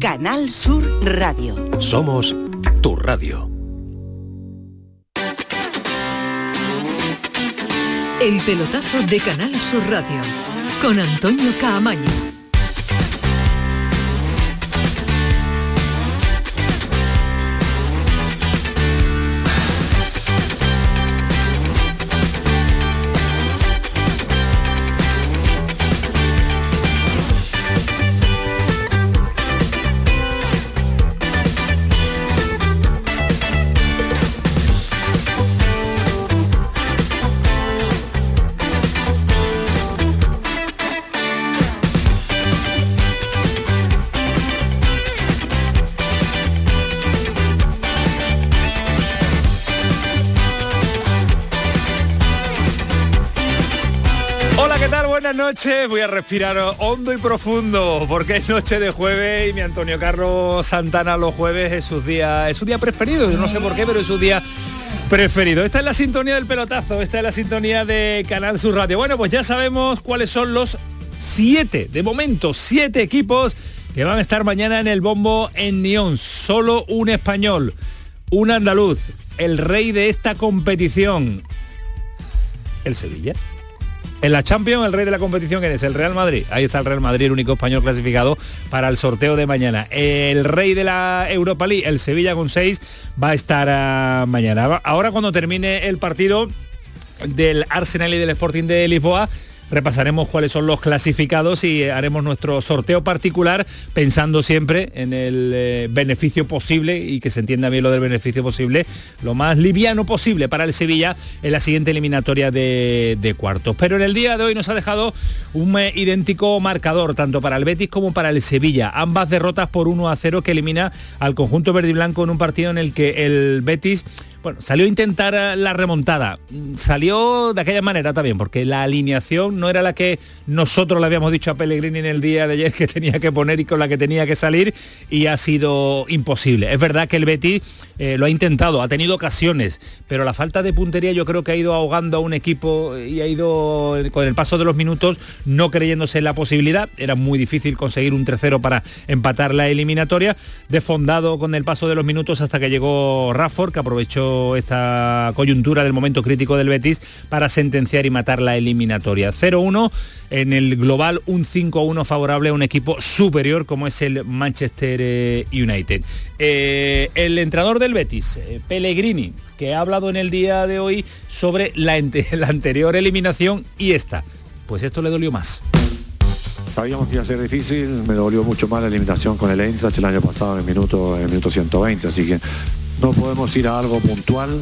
Canal Sur Radio. Somos tu radio. El pelotazo de Canal Sur Radio con Antonio Caamaño. Voy a respirar hondo y profundo porque es noche de jueves y mi Antonio Carlos Santana los jueves es su día, es su día preferido, yo no sé por qué, pero es su día preferido. Esta es la sintonía del pelotazo, esta es la sintonía de Canal Sur Radio. Bueno, pues ya sabemos cuáles son los siete, de momento, siete equipos que van a estar mañana en el bombo en Neón. Solo un español, un andaluz, el rey de esta competición, el Sevilla. En la Champions, el rey de la competición es el Real Madrid. Ahí está el Real Madrid, el único español clasificado para el sorteo de mañana. El rey de la Europa League, el Sevilla con 6, va a estar ah, mañana. Ahora cuando termine el partido del Arsenal y del Sporting de Lisboa, repasaremos cuáles son los clasificados y haremos nuestro sorteo particular pensando siempre en el eh, beneficio posible y que se entienda bien lo del beneficio posible, lo más liviano posible para el Sevilla en la siguiente eliminatoria de, cuartos. Pero en el día de hoy nos ha dejado un eh, idéntico marcador, tanto para el Betis como para el Sevilla. Ambas derrotas por 1 a 0 que elimina al conjunto verde y blanco en un partido en el que el Betis bueno, salió a intentar eh, la remontada. Salió de aquella manera también, porque la alineación no era la que nosotros le habíamos dicho a Pellegrini en el día de ayer que tenía que poner y con la que tenía que salir y ha sido imposible. Es verdad que el Betis eh, lo ha intentado, ha tenido ocasiones, pero la falta de puntería yo creo que ha ido ahogando a un equipo y ha ido con el paso de los minutos no creyéndose en la posibilidad. Era muy difícil conseguir un tercero para empatar la eliminatoria, defondado con el paso de los minutos hasta que llegó Rafford, que aprovechó esta coyuntura del momento crítico del Betis para sentenciar y matar la eliminatoria. 0-1 en el global, un 5-1 favorable a un equipo superior como es el Manchester eh, United. Eh, el entrenador del Betis, eh, Pellegrini, que ha hablado en el día de hoy sobre la, la anterior eliminación y esta. Pues esto le dolió más. Sabíamos que iba a ser difícil, me dolió mucho más la eliminación con el Eintracht el año pasado en el minuto, en el minuto 120, así que no podemos ir a algo puntual,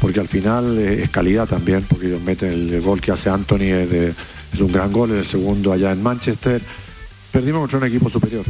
porque al final es calidad también, porque ellos meten el gol que hace Anthony, es, es un gran gol, el segundo allá en Manchester. Perdimos contra un equipo superior.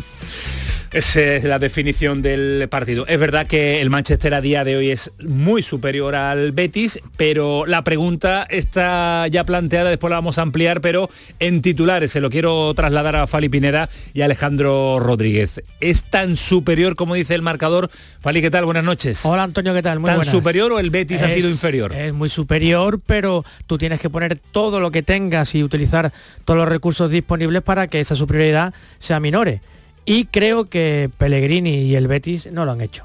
Esa es la definición del partido. Es verdad que el Manchester a día de hoy es muy superior al Betis, pero la pregunta está ya planteada, después la vamos a ampliar, pero en titulares se lo quiero trasladar a Fali Pineda y a Alejandro Rodríguez. ¿Es tan superior como dice el marcador? Fali, ¿qué tal? Buenas noches. Hola Antonio, ¿qué tal? Muy ¿Tan superior o el Betis ha sido inferior? Es muy superior, pero tú tienes que poner todo lo que tengas y utilizar todos los recursos disponibles para que esa superioridad sea minore y creo que Pellegrini y el Betis no lo han hecho.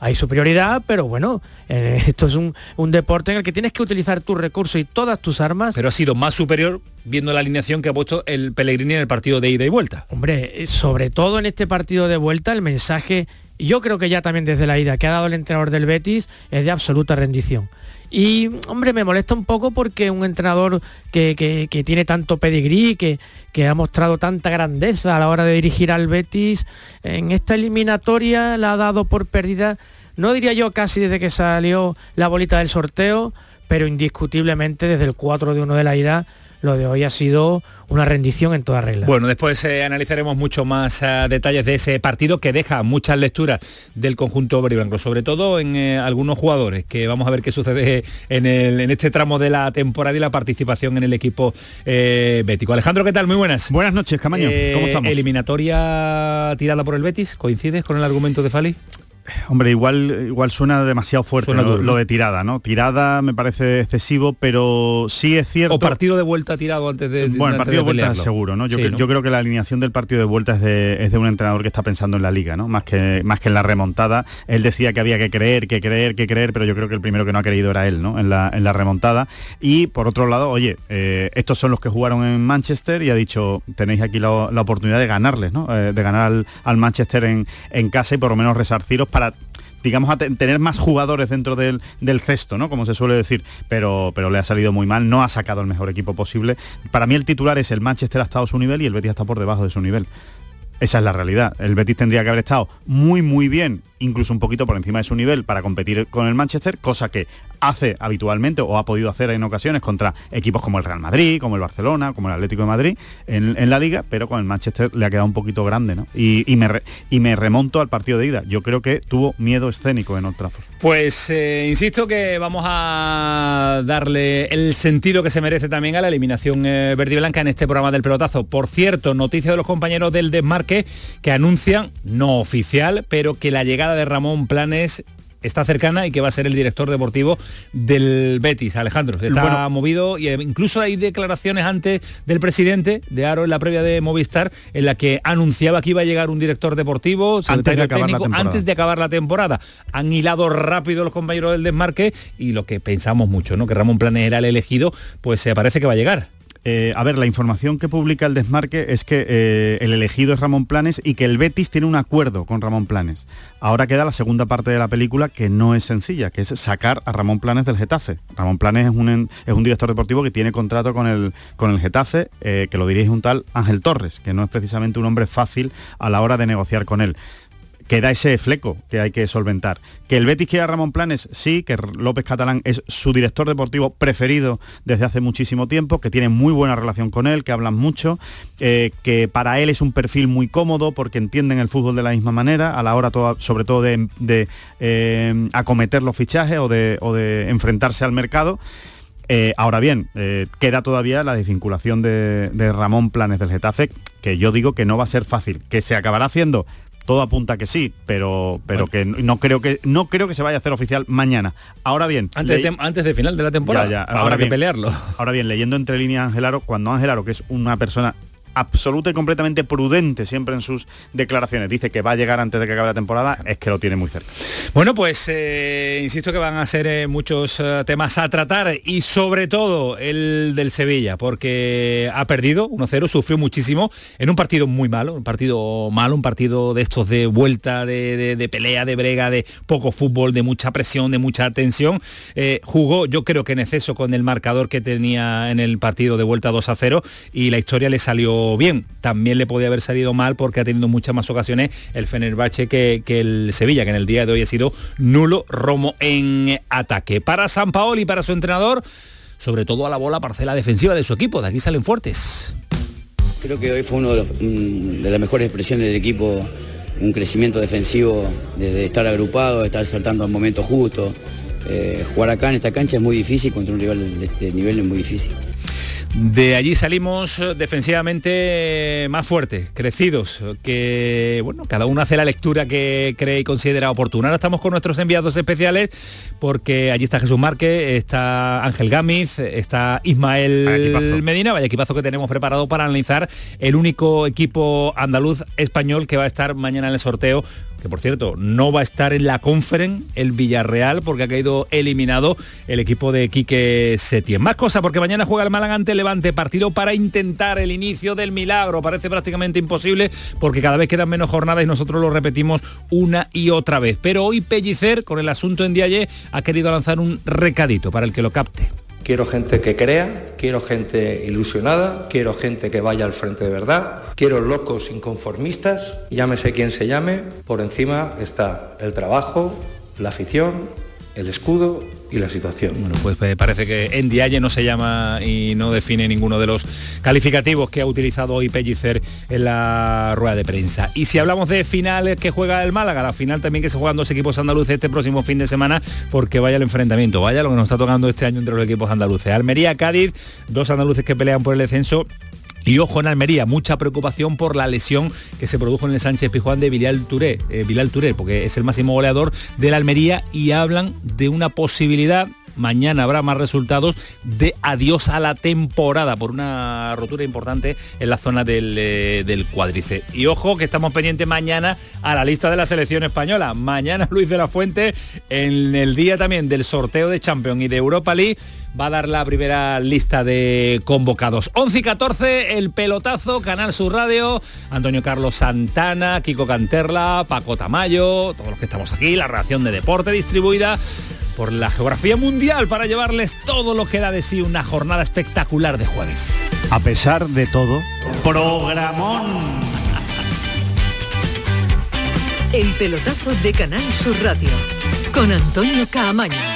Hay superioridad, pero bueno, eh, esto es un, deporte en el que tienes que utilizar tus recursos y todas tus armas. Pero ha sido más superior viendo la alineación que ha puesto el Pellegrini en el partido de ida y vuelta. Hombre, eh, sobre todo en este partido de vuelta, el mensaje, yo creo que ya también desde la ida que ha dado el entrenador del Betis es de absoluta rendición. Y, hombre, me molesta un poco porque un entrenador que, tiene tanto pedigrí, que, que, ha mostrado tanta grandeza a la hora de dirigir al Betis, en esta eliminatoria la ha dado por perdida, no diría yo casi desde que salió la bolita del sorteo, pero indiscutiblemente desde el 4 de 1 de la ida, lo de hoy ha sido una rendición en toda regla. Bueno, después eh, analizaremos mucho más eh, detalles de ese partido que deja muchas lecturas del conjunto blanco, sobre todo en eh, algunos jugadores, que vamos a ver qué sucede en, este tramo de la temporada y la participación en el equipo bético. Alejandro, ¿qué tal? Muy buenas. Buenas noches, Camaño. ¿Cómo estamos? Eliminatoria tirada por el Betis, ¿coincides con el argumento de Fali? Hombre, igual, igual suena demasiado fuerte Suena lo, de tirada, ¿no? Tirada me parece excesivo, pero sí es cierto. O partido de vuelta tirado antes de Bueno, el partido de vuelta pelearlo. seguro, ¿no? Yo, Sí, cre- yo creo que la alineación del partido de vuelta es de, es de un entrenador que está pensando en la liga, ¿no? Más que, más que en la remontada. Él decía que había que creer, que creer, que creer, pero yo creo que el primero que no ha creído era él, ¿no? En la, en la remontada. Y por otro lado, oye, eh, estos son los que jugaron en Manchester y ha dicho, tenéis aquí la, la oportunidad de ganarles, ¿no? Eh, de ganar al, al Manchester en, en casa y por lo menos resarciros para digamos, a te- tener más jugadores dentro del, del cesto, ¿no? Como se suele decir, pero, pero le ha salido muy mal, no ha sacado el mejor equipo posible. Para mí el titular es el Manchester ha estado a su nivel y el Betis está por debajo de su nivel. Esa es la realidad. El Betis tendría que haber estado muy, muy bien, incluso un poquito por encima de su nivel para competir con el Manchester, cosa que hace habitualmente o ha podido hacer en ocasiones contra equipos como el Real Madrid, como el Barcelona, como el Atlético de Madrid en, la liga, pero con el Manchester le ha quedado un poquito grande, ¿no? Y, me, y me remonto al partido de ida. Yo creo que tuvo miedo escénico en Old. Pues eh, insisto que vamos a darle el sentido que se merece también a la eliminación eh, verde y blanca en este programa del pelotazo. Por cierto, noticia de los compañeros del desmarque que anuncian, no oficial, pero que la llegada de Ramón Planes está cercana y que va a ser el director deportivo del Betis, Alejandro. Está Bueno. movido y eh, incluso hay declaraciones antes del presidente de Aro en la previa de Movistar en la que anunciaba que iba a llegar un director deportivo, Antes de acabar la técnico, temporada. antes de acabar la temporada. Han hilado rápido los compañeros del desmarque y lo que pensamos mucho, ¿no? Que Ramón Planes era el elegido, pues se parece que va a llegar. Eh, a ver, la información que publica el Desmarque es que eh, el elegido es Ramón Planes y que el Betis tiene un acuerdo con Ramón Planes. Ahora queda la segunda parte de la película que no es sencilla, que es sacar a Ramón Planes del Getafe. Ramón Planes es un, es un director deportivo que tiene contrato con el, con el Getafe, eh, que lo dirige un tal Ángel Torres, que no es precisamente un hombre fácil a la hora de negociar con él queda ese fleco que hay que solventar. Que el Betis quiera Ramón Planes, sí, que López Catalán es su director deportivo preferido desde hace muchísimo tiempo, que tiene muy buena relación con él, que hablan mucho, eh, que para él es un perfil muy cómodo porque entienden el fútbol de la misma manera, a la hora sobre todo de, de, eh, acometer los fichajes o de, o de enfrentarse al mercado. Eh, ahora bien, eh, queda todavía la desvinculación de, de Ramón Planes del Getafe, que yo digo que no va a ser fácil, que se acabará haciendo. Todo apunta que sí, pero, pero que no- no creo que no creo que se vaya a hacer oficial mañana. Ahora bien, Antes, de, antes de final de la temporada. Ya, ya, Habrá ahora que pelearlo. Ahora bien, leyendo entre líneas Ángel Aro, cuando Ángel Aro, que es una persona absoluta y completamente prudente siempre en sus declaraciones, dice que va a llegar antes de que acabe la temporada, es que lo tiene muy cerca. Bueno, pues eh, insisto que van a ser eh, muchos eh, temas a tratar y sobre todo el del Sevilla, porque ha perdido 1-0, sufrió muchísimo en un partido muy malo, un partido malo, un partido de estos de vuelta, de, de- pelea, de brega, de poco fútbol, de mucha presión, de mucha tensión. Jugó yo creo que en exceso con el marcador que tenía en el partido de vuelta 2-0 y la historia le salió bien. También le podía haber salido mal porque ha tenido muchas más ocasiones el Fenerbahce que, el Sevilla, que en el día de hoy ha sido nulo Romo en ataque. Para San Paoli para su entrenador, sobre todo a la bola parcela defensiva de su equipo, de aquí salen fuertes. Creo que hoy fue de, los- mm, de las mejores expresiones del equipo, un crecimiento defensivo desde estar agrupado, estar saltando al momento justo. Eh, jugar acá en esta cancha es muy difícil, contra un rival de este nivel es muy difícil. De allí salimos eh, defensivamente eh, más fuertes, crecidos, que bueno, cada uno hace la lectura que cree y considera oportuna. Ahora estamos con nuestros enviados especiales porque allí está Jesús Márquez, está Ángel Gámiz, está Vaya Ismael equipazo. Medina, vaya equipazo que tenemos preparado para analizar el único equipo andaluz español que va a estar mañana en el sorteo por cierto no va a estar en la conference el Villarreal porque ha caído eliminado el equipo de Quique Setién. Más cosas porque mañana juega el Málaga ante Levante, partido para intentar el inicio del milagro. Parece prácticamente imposible porque cada vez quedan menos jornadas y nosotros lo repetimos una y otra vez. Pero hoy Pellicer, con el asunto en Dialle, ha querido lanzar un recadito para el que lo capte. Quiero gente que crea, quiero gente ilusionada, quiero gente que vaya al frente de verdad, quiero locos inconformistas, llámese quien se llame, por encima está el trabajo, la afición, el escudo y la situación. Bueno, pues eh, parece que en Dialle no se llama y no define ninguno de los calificativos que ha utilizado hoy Pellicer en la rueda de prensa. Y si hablamos de finales que juega el Málaga, la final también que se juegan dos equipos andaluces este próximo fin de semana, porque vaya el enfrentamiento, vaya lo que nos está tocando este año entre los equipos andaluces. Almería, Cádiz, dos andaluces que pelean por el descenso Y ojo en Almería, mucha preocupación por la lesión que se produjo en el Sánchez Pijuán de Touré, eh, Touré, porque es el máximo goleador de la Almería y hablan de una posibilidad mañana habrá más resultados de adiós a la temporada por una rotura importante en la zona del, eh, del cuádriceps. Y ojo que estamos pendientes mañana a la lista de la selección española. Mañana Luis de la Fuente, en el día también del sorteo de Champions y de Europa League, va a dar la primera lista de convocados. 11 y 14, el pelotazo, Canal Sur Radio, Antonio Carlos Santana, Kiko Canterla, Paco Tamayo, todos los que estamos aquí, la reacción de deporte distribuida por la geografía mundial para llevarles todo lo que da de sí una jornada espectacular de jueves. A pesar de todo, programón. El pelotazo de Canal Sur Radio con Antonio Caamaño.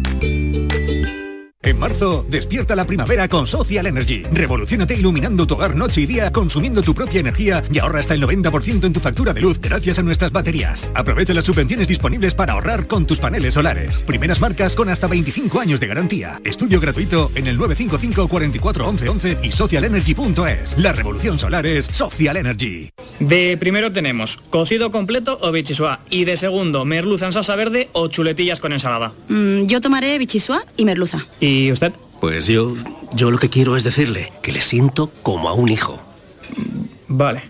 En marzo, despierta la primavera con Social Energy. Revolucionate iluminando tu hogar noche y día, consumiendo tu propia energía y ahorra hasta el 90% en tu factura de luz gracias a nuestras baterías. Aprovecha las subvenciones disponibles para ahorrar con tus paneles solares. Primeras marcas con hasta 25 años de garantía. Estudio gratuito en el 955 44 11 11 y socialenergy.es. La revolución solar es Social Energy. De primero tenemos cocido completo o bichisua y de segundo merluza en salsa verde o chuletillas con ensalada. Mm, yo tomaré bichisua y merluza. ¿Y usted? Pues yo, yo lo que quiero es decirle que le siento como a un hijo. Vale.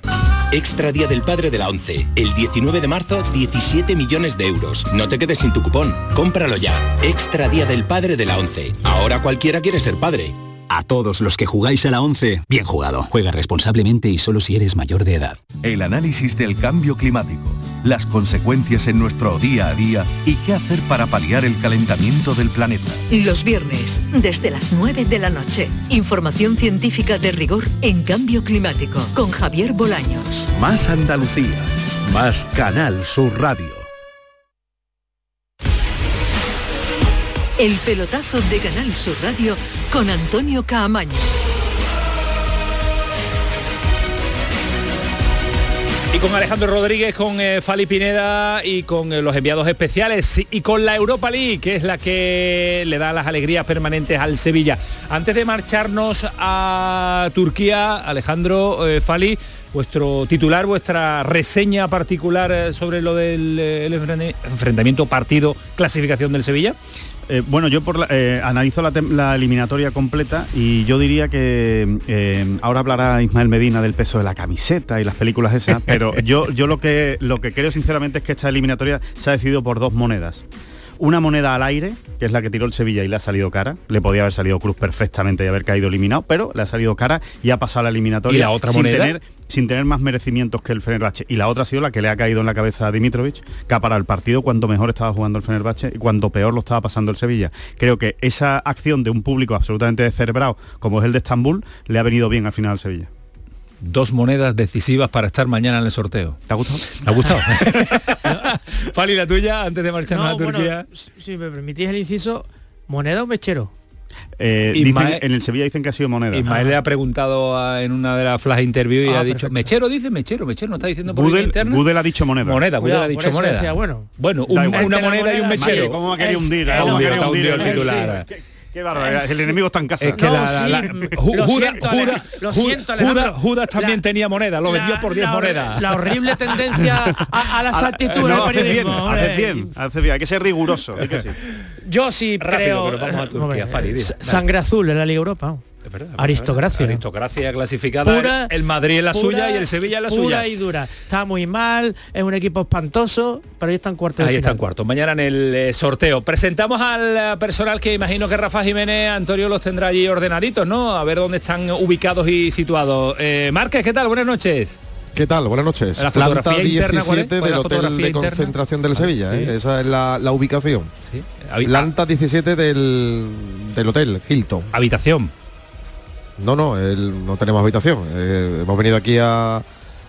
Extra Día del Padre de la ONCE. El 19 de marzo, 17 millones de euros. No te quedes sin tu cupón. Cómpralo ya. Extra Día del Padre de la ONCE. Ahora cualquiera quiere ser padre. A todos los que jugáis a la 11, bien jugado. Juega responsablemente y solo si eres mayor de edad. El análisis del cambio climático, las consecuencias en nuestro día a día y qué hacer para paliar el calentamiento del planeta. Los viernes, desde las 9 de la noche. Información científica de rigor en cambio climático con Javier Bolaños. Más Andalucía, más Canal Sur Radio. El pelotazo de Canal Sur Radio con Antonio Caamaño. Y con Alejandro Rodríguez, con eh, Fali Pineda y con eh, los enviados especiales y con la Europa League, que es la que le da las alegrías permanentes al Sevilla. Antes de marcharnos a Turquía, Alejandro eh, Fali, vuestro titular, vuestra reseña particular sobre lo del el enfrentamiento partido clasificación del Sevilla. Eh, bueno, yo por la- eh, analizo la eliminatoria completa y yo diría que eh, ahora hablará Ismael Medina del peso de la camiseta y las películas esas, pero yo, yo lo, que, lo que creo sinceramente es que esta eliminatoria se ha decidido por dos monedas. Una moneda al aire, que es la que tiró el Sevilla y le ha salido cara. Le podía haber salido Cruz perfectamente y haber caído eliminado, pero le ha salido cara y ha pasado la eliminatoria. ¿Y la otra sin moneda? tener- sin tener más merecimientos que el Fenerbahce. Y la otra ha sido la que le ha caído en la cabeza a Dimitrovic, que ha parado el partido cuanto mejor estaba jugando el Fenerbahce y cuanto peor lo estaba pasando el Sevilla. Creo que esa acción de un público absolutamente descerebrado, como es el de Estambul, le ha venido bien al final al Sevilla. Dos monedas decisivas para estar mañana en el sorteo. ¿Te ha gustado? ¿Te ha gustado? Fali, la tuya, antes de marcharnos No, a Turquía. bueno, si me permitís el inciso, ¿moneda o mechero? Eh, Ismael- dicen- en el Sevilla dicen que ha sido moneda. Ismael le ha preguntado a- en una de las flash interview y Ah, ha dicho, perfecto. Mechero dice Mechero, Mechero no está diciendo por vía Gudel, interna. Gudel ha dicho moneda. Moneda, Gudel Cuidado, ha dicho moneda. decía, bueno. bueno, un- una moneda y un mechero. Madre, ¿Cómo ha querido hundir? es- ¿Cómo ha hundido, el titular. Qué barbaridad, el enemigo está en casa. Es que No, la, la- sí, la- Ju- lo Judas, siento, Judas- lo siento, Alejandro. Judas- Judas también La- tenía moneda, lo vendió La- por 10 la hor- monedas. La horrible tendencia a, a la saltitud no, del periodismo. haces bien, haces bien, hay que ser riguroso. que sí. Yo sí Rápido, creo... pero vamos a Turquía, Hombre, Fali, dile, s- dale. Sangre azul en la Liga Europa. Aristocracia. Aristocracia clasificada. Pura- el Madrid en la pura- suya y el Sevilla en la pura suya. y dura. Está muy mal, es un equipo espantoso, pero ahí está en cuarto de Ahí está final. en cuarto. Mañana en el eh, sorteo. Presentamos al eh, personal que imagino que Rafa Jiménez, Antonio los tendrá allí ordenaditos, ¿no? A ver dónde están ubicados y situados. Eh, Márquez, ¿qué tal? Buenas noches. ¿Qué tal? Buenas noches. La fotografía Planta interna, ¿cuál es? 17 ¿Cuál es del hotel de interna? concentración del Sevilla. ¿eh? Esa es la, la ubicación. Sí. Planta 17 del, del hotel Hilton. Habitación. No, no, el- no tenemos habitación. Eh, hemos venido aquí a,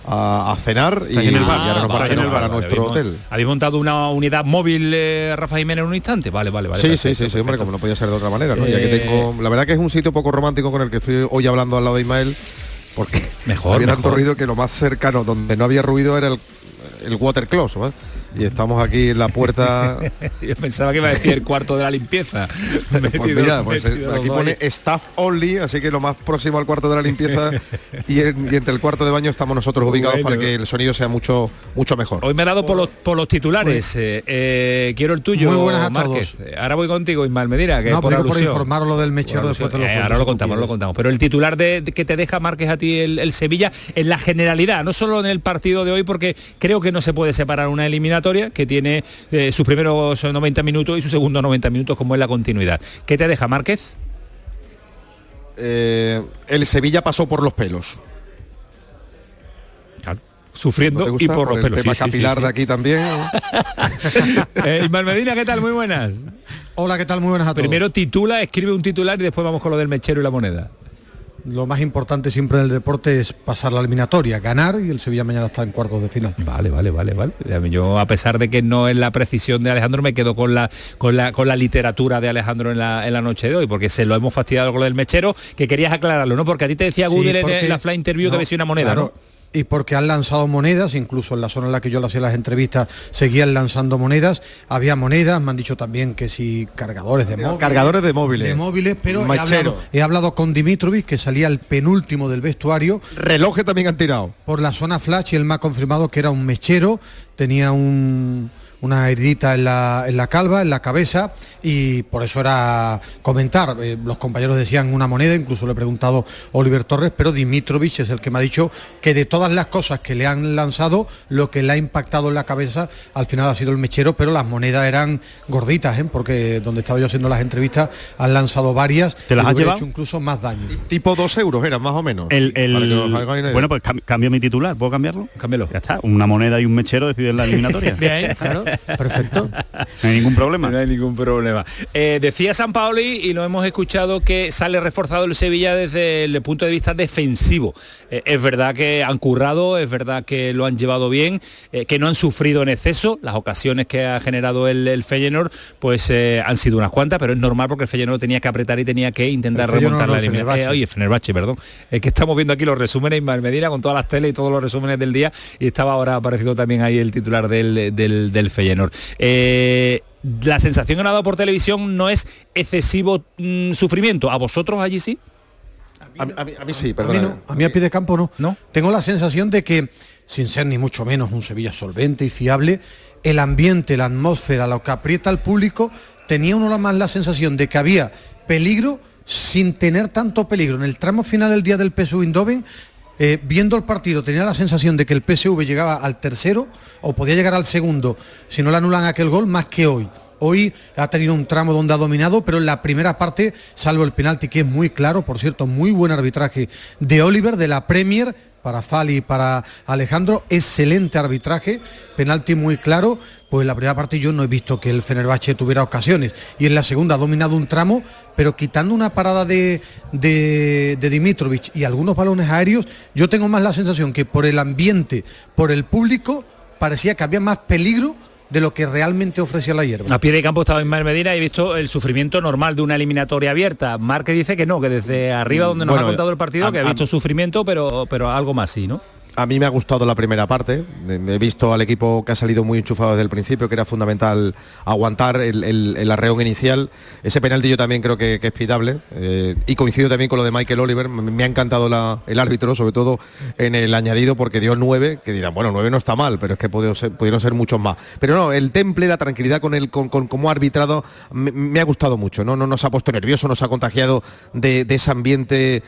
a- a cenar y, en el bar. y ahora nos Ah, vale, marchamos en el bar, para vale. nuestro Habéis hotel. ¿Habéis montado una unidad móvil, eh, Rafa Jiménez, en un instante? Vale, vale, vale. sí, sí, perfecto, sí, sí, hombre, como no podía ser de otra manera, ¿no? Ya que Eh, tengo, la verdad que es un sitio poco romántico con el que estoy hoy hablando al lado de Ismael, porque Mejor, había tanto mejor. ruido que lo más cercano, donde no había ruido era el, el water close, ¿no? Y estamos aquí en la puerta. Yo pensaba que iba a decir el cuarto de la limpieza. Pues mira, pues, eh, metido aquí pone staff only, así que lo más próximo al cuarto de la limpieza y, en- y entre el cuarto de baño estamos nosotros ubicados Bueno. para que el sonido sea mucho mucho mejor. Hoy me he dado por los, por los titulares. eh, eh, quiero el tuyo, Muy buenas a Márquez. Eh, Ahora voy contigo, Ismael Medina, que No, por por informaros lo del mechero después de los alusión. Eh, juegos, ahora lo contamos, lo contamos. Pero el titular de, de que te deja Márquez a ti el, el Sevilla en la generalidad, no solo en el partido de hoy, porque creo que no se puede separar una eliminatoria que tiene eh, sus primeros 90 minutos y sus segundos 90 minutos como es la continuidad. ¿Qué te deja Márquez? Eh, el Sevilla pasó por los pelos. Sufriendo y por los el pelos. tema Sí, capilar sí. de aquí también. Eh, Ismael Medina, ¿qué tal? Muy buenas. Hola, ¿qué tal? Muy buenas a todos. Primero titula, escribe un titular y después vamos con lo del mechero y la moneda. Lo más importante siempre en el deporte es pasar la eliminatoria, ganar y el Sevilla mañana está en cuartos de final. Vale, vale, vale, vale. Yo a pesar de que no es la precisión de Alejandro, me quedo con la con la con la literatura de Alejandro en la, en la noche de hoy, porque se lo hemos fastidiado con lo del mechero, que querías aclararlo, ¿no? Porque a ti te decía Sí, Google en- porque- en la fly interview que no, había sido una moneda, claro, ¿no? Y porque han lanzado monedas, incluso en la zona en la que yo le hacía las entrevistas, seguían lanzando monedas. Había monedas, me han dicho también que si cargadores de móviles. Cargadores de móviles. De móviles, pero he hablado, he hablado con Dimitrovic, que salía el penúltimo del vestuario. Relojes también han tirado. Por la zona flash y él me ha confirmado que era un mechero, tenía un- una heridita en la, en la calva, en la cabeza, y por eso era comentar. Eh, los compañeros decían una moneda, incluso le he preguntado a Oliver Torres, pero Dimitrovich es el que me ha dicho que de todas las cosas que le han lanzado, lo que le ha impactado en la cabeza al final ha sido el mechero, pero las monedas eran gorditas, ¿eh? porque donde estaba yo haciendo las entrevistas han lanzado varias. ¿Te las y has llevado? hecho incluso más daño. Tipo dos euros eran más o menos. El, el- bueno, pues cam- cambio mi titular, ¿puedo cambiarlo? Cámbialo. Ya está, una moneda y un mechero deciden la eliminatoria. Bien, claro, perfecto. No hay ningún problema. No hay ningún problema. Eh, decía San Paoli y lo hemos escuchado que sale reforzado el Sevilla desde el punto de vista defensivo. Eh, es verdad que han currado, es verdad que lo han llevado bien, eh, que no han sufrido en exceso. Las ocasiones que ha generado el, el Feyenoord pues eh, han sido unas cuantas, pero es normal porque el Feyenoord tenía que apretar y tenía que intentar El remontar no, la el eliminación. Eh, oye, Fenerbahce, perdón. Es que estamos viendo aquí los resúmenes Ismael Medina con todas las teles y todos los resúmenes del día y estaba ahora apareciendo también ahí el titular del, del, del Feyenoord. Eh, la sensación que ha dado por televisión no es excesivo mm, sufrimiento. ¿A vosotros allí sí? A, mí- a mí, a mí sí, A mí, perdón. no, a mí a pie de campo no. ¿No? Tengo la sensación de que, sin ser ni mucho menos un Sevilla solvente y fiable, el ambiente, la atmósfera, lo que aprieta al público, tenía uno más la sensación de que había peligro sin tener tanto peligro. En el tramo final del día del Eindhoven, eh, viendo el partido, tenía la sensación de que el PSV llegaba al tercero o podía llegar al segundo si no le anulan aquel gol más que hoy. Hoy ha tenido un tramo donde ha dominado, pero en la primera parte, salvo el penalti, que es muy claro, por cierto, muy buen arbitraje de Oliver, de la Premier, para Fali y para Alejandro, excelente arbitraje, penalti muy claro, pues en la primera parte yo no he visto que el Fenerbahce tuviera ocasiones, y en la segunda ha dominado un tramo, pero quitando una parada de, de, de y algunos balones aéreos, yo tengo más la sensación que por el ambiente, por el público, parecía que había más peligro de lo que realmente ofrecía la hierba. A pie de campo estaba Ismael Medina y he visto el sufrimiento normal de una eliminatoria abierta. Márquez dice que no, que desde arriba donde nos Bueno, ha contado el partido, a- que ha a- visto sufrimiento, pero, pero algo más sí, ¿no? A mí me ha gustado la primera parte. He visto al equipo que ha salido muy enchufado desde el principio, que era fundamental aguantar el, el, arreón inicial. Ese penalti yo también creo que, es pitable. Eh, y coincido también con lo de Michael Oliver. Me ha encantado el árbitro, sobre todo en el añadido, porque dio nueve, que dirán, bueno, nueve no está mal, pero es que pudieron ser, muchos más. Pero no, el temple, la tranquilidad con el con, cómo ha arbitrado, me, ha gustado mucho. ¿no? no nos ha puesto nervioso, nos ha contagiado de, ese ambiente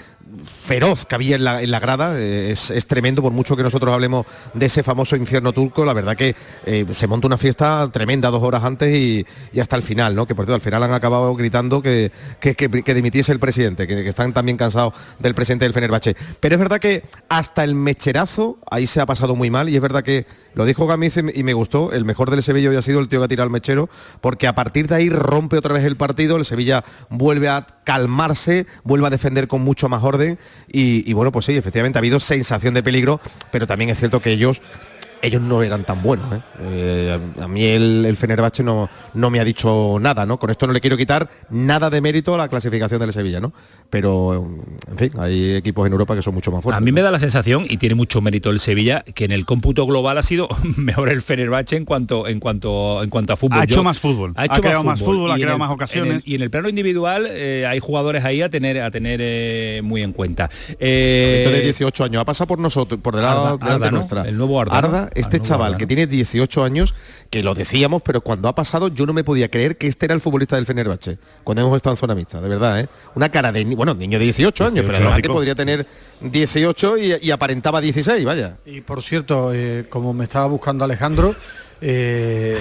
feroz que había en la, grada. Eh, es, es tremendo mucho que nosotros hablemos de ese famoso infierno turco, la verdad que eh, se monta una fiesta tremenda dos horas antes y, hasta el final, ¿no? Que por cierto, al final han acabado gritando que, que, dimitiese el presidente, que, están también cansados del presidente del Fenerbahce. Pero es verdad que hasta el mecherazo ahí se ha pasado muy mal y es verdad que lo dijo Gamiz y me gustó, el mejor del Sevilla hoy ha sido el tío que ha tirado el mechero, porque a partir de ahí rompe otra vez el partido, el Sevilla vuelve a calmarse, vuelve a defender con mucho más orden. Y, y bueno, pues sí, efectivamente ha habido sensación de peligro pero también es cierto que ellos ellos no eran tan buenos. ¿eh? Eh, a mí el, el Fenerbahce no, no me ha dicho nada, ¿no? Con esto no le quiero quitar nada de mérito a la clasificación del Sevilla, ¿no? Pero, en fin, hay equipos en Europa que son mucho más fuertes. A mí me da la sensación, y tiene mucho mérito el Sevilla, que en el cómputo global ha sido mejor el Fenerbahce en cuanto, en cuanto, en cuanto a fútbol. Ha hecho más fútbol. Ha, hecho creado más fútbol, ha creado más ocasiones. y en el plano individual eh, hay jugadores ahí a tener, a tener muy en cuenta. de 18 años, ha pasado por nosotros, por delante de nuestra. El nuevo Arda este chaval que tiene 18 años, que lo decíamos, pero cuando ha pasado yo no me podía creer que este era el futbolista del Fenerbahce, cuando hemos estado en zona mixta, de verdad, ¿eh? Una cara de, bueno, niño de 18 años, pero que podría tener 18 y, aparentaba 16, vaya. Y por cierto, eh, como me estaba buscando Alejandro, eh,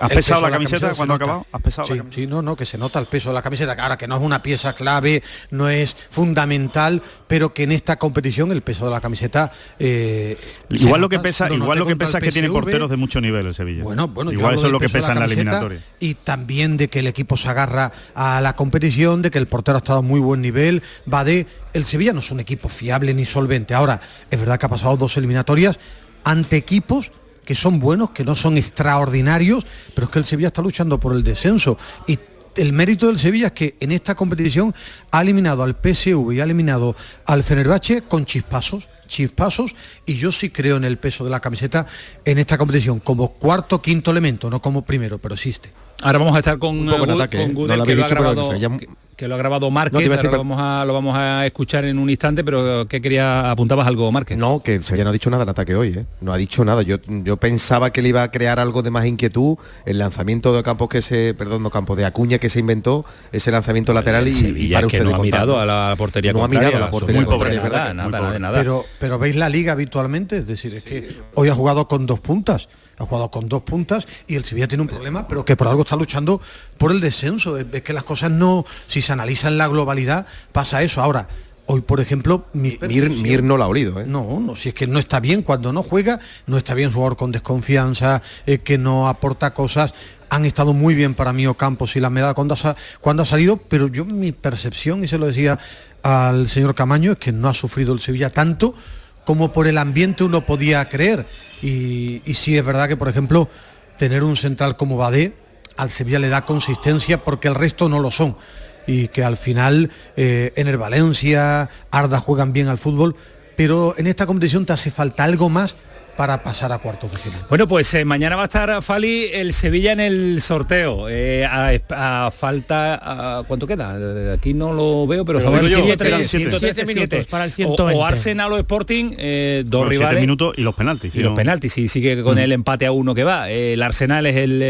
¿Has pesado la, camiseta, cuando ha acabado? ¿Has pesado sí, sí, no, no, que se nota el peso de la camiseta. Ahora, que no es una pieza clave, no es fundamental, pero que en esta competición el peso de la camiseta... Eh, igual lo que pesa, igual lo que pesa es que tiene porteros de mucho nivel el Sevilla. Bueno, bueno, igual eso es lo que pesa en la eliminatoria. Y también de que el equipo se agarra a la competición, de que el portero ha estado a muy buen nivel, va de... El Sevilla no es un equipo fiable ni solvente. Ahora, es verdad que ha pasado dos eliminatorias ante equipos que son buenos, que no son extraordinarios, pero es que el Sevilla está luchando por el descenso. Y el mérito del Sevilla es que en esta competición ha eliminado al PSV y ha eliminado al Fenerbahce con chispazos chispazos y yo sí creo en el peso de la camiseta en esta competición como cuarto quinto elemento no como primero pero existe ahora vamos a estar con, uh, que, que lo ha grabado Márquez, lo, vamos a, lo vamos a escuchar en un instante, pero ¿qué quería? ¿Apuntabas algo, Márquez? No, que Sevilla no ha dicho nada en ataque hoy, ¿eh? no ha dicho nada. Yo, yo pensaba que le iba a crear algo de más inquietud, el lanzamiento de campos que se, perdón, no campo de Acuña que se inventó, ese lanzamiento lateral y, y, para usted no ha mirado a la portería no ha mirado a la portería, muy pobre, nada, nada, nada. Pero, pero veis la liga habitualmente, es decir, es que hoy ha jugado con dos puntas ha jugado con dos puntas y el Sevilla tiene un problema, pero que por algo está luchando por el descenso. Es que las cosas no, si se analizan la globalidad, pasa eso. Ahora, Hoy, por ejemplo, Mir, no la ha olido. ¿eh? No, no, si es que no está bien cuando no juega, no está bien jugador con desconfianza, eh, que no aporta cosas. Han estado muy bien para mí Ocampos y la medalla cuando ha, cuando ha salido, pero yo mi percepción, y se lo decía al señor Camaño, es que no ha sufrido el Sevilla tanto como por el ambiente uno podía creer. Y, sí es verdad que, por ejemplo, tener un central como Badé al Sevilla le da consistencia porque el resto no lo son. Y que al final eh, en el Valencia, Arda juegan bien al fútbol, pero en esta competición te hace falta algo más para pasar a cuartos de final. Bueno, pues eh, mañana va a estar Fali el Sevilla en el sorteo. Eh, a, falta, ¿cuánto queda? Aquí no lo veo, pero, 7 minutos para el 120. O, Arsenal o Sporting, eh, dos rivales. minutos y los penaltis. Y los penaltis, si sigue con mm. el empate a uno que va. el Arsenal es el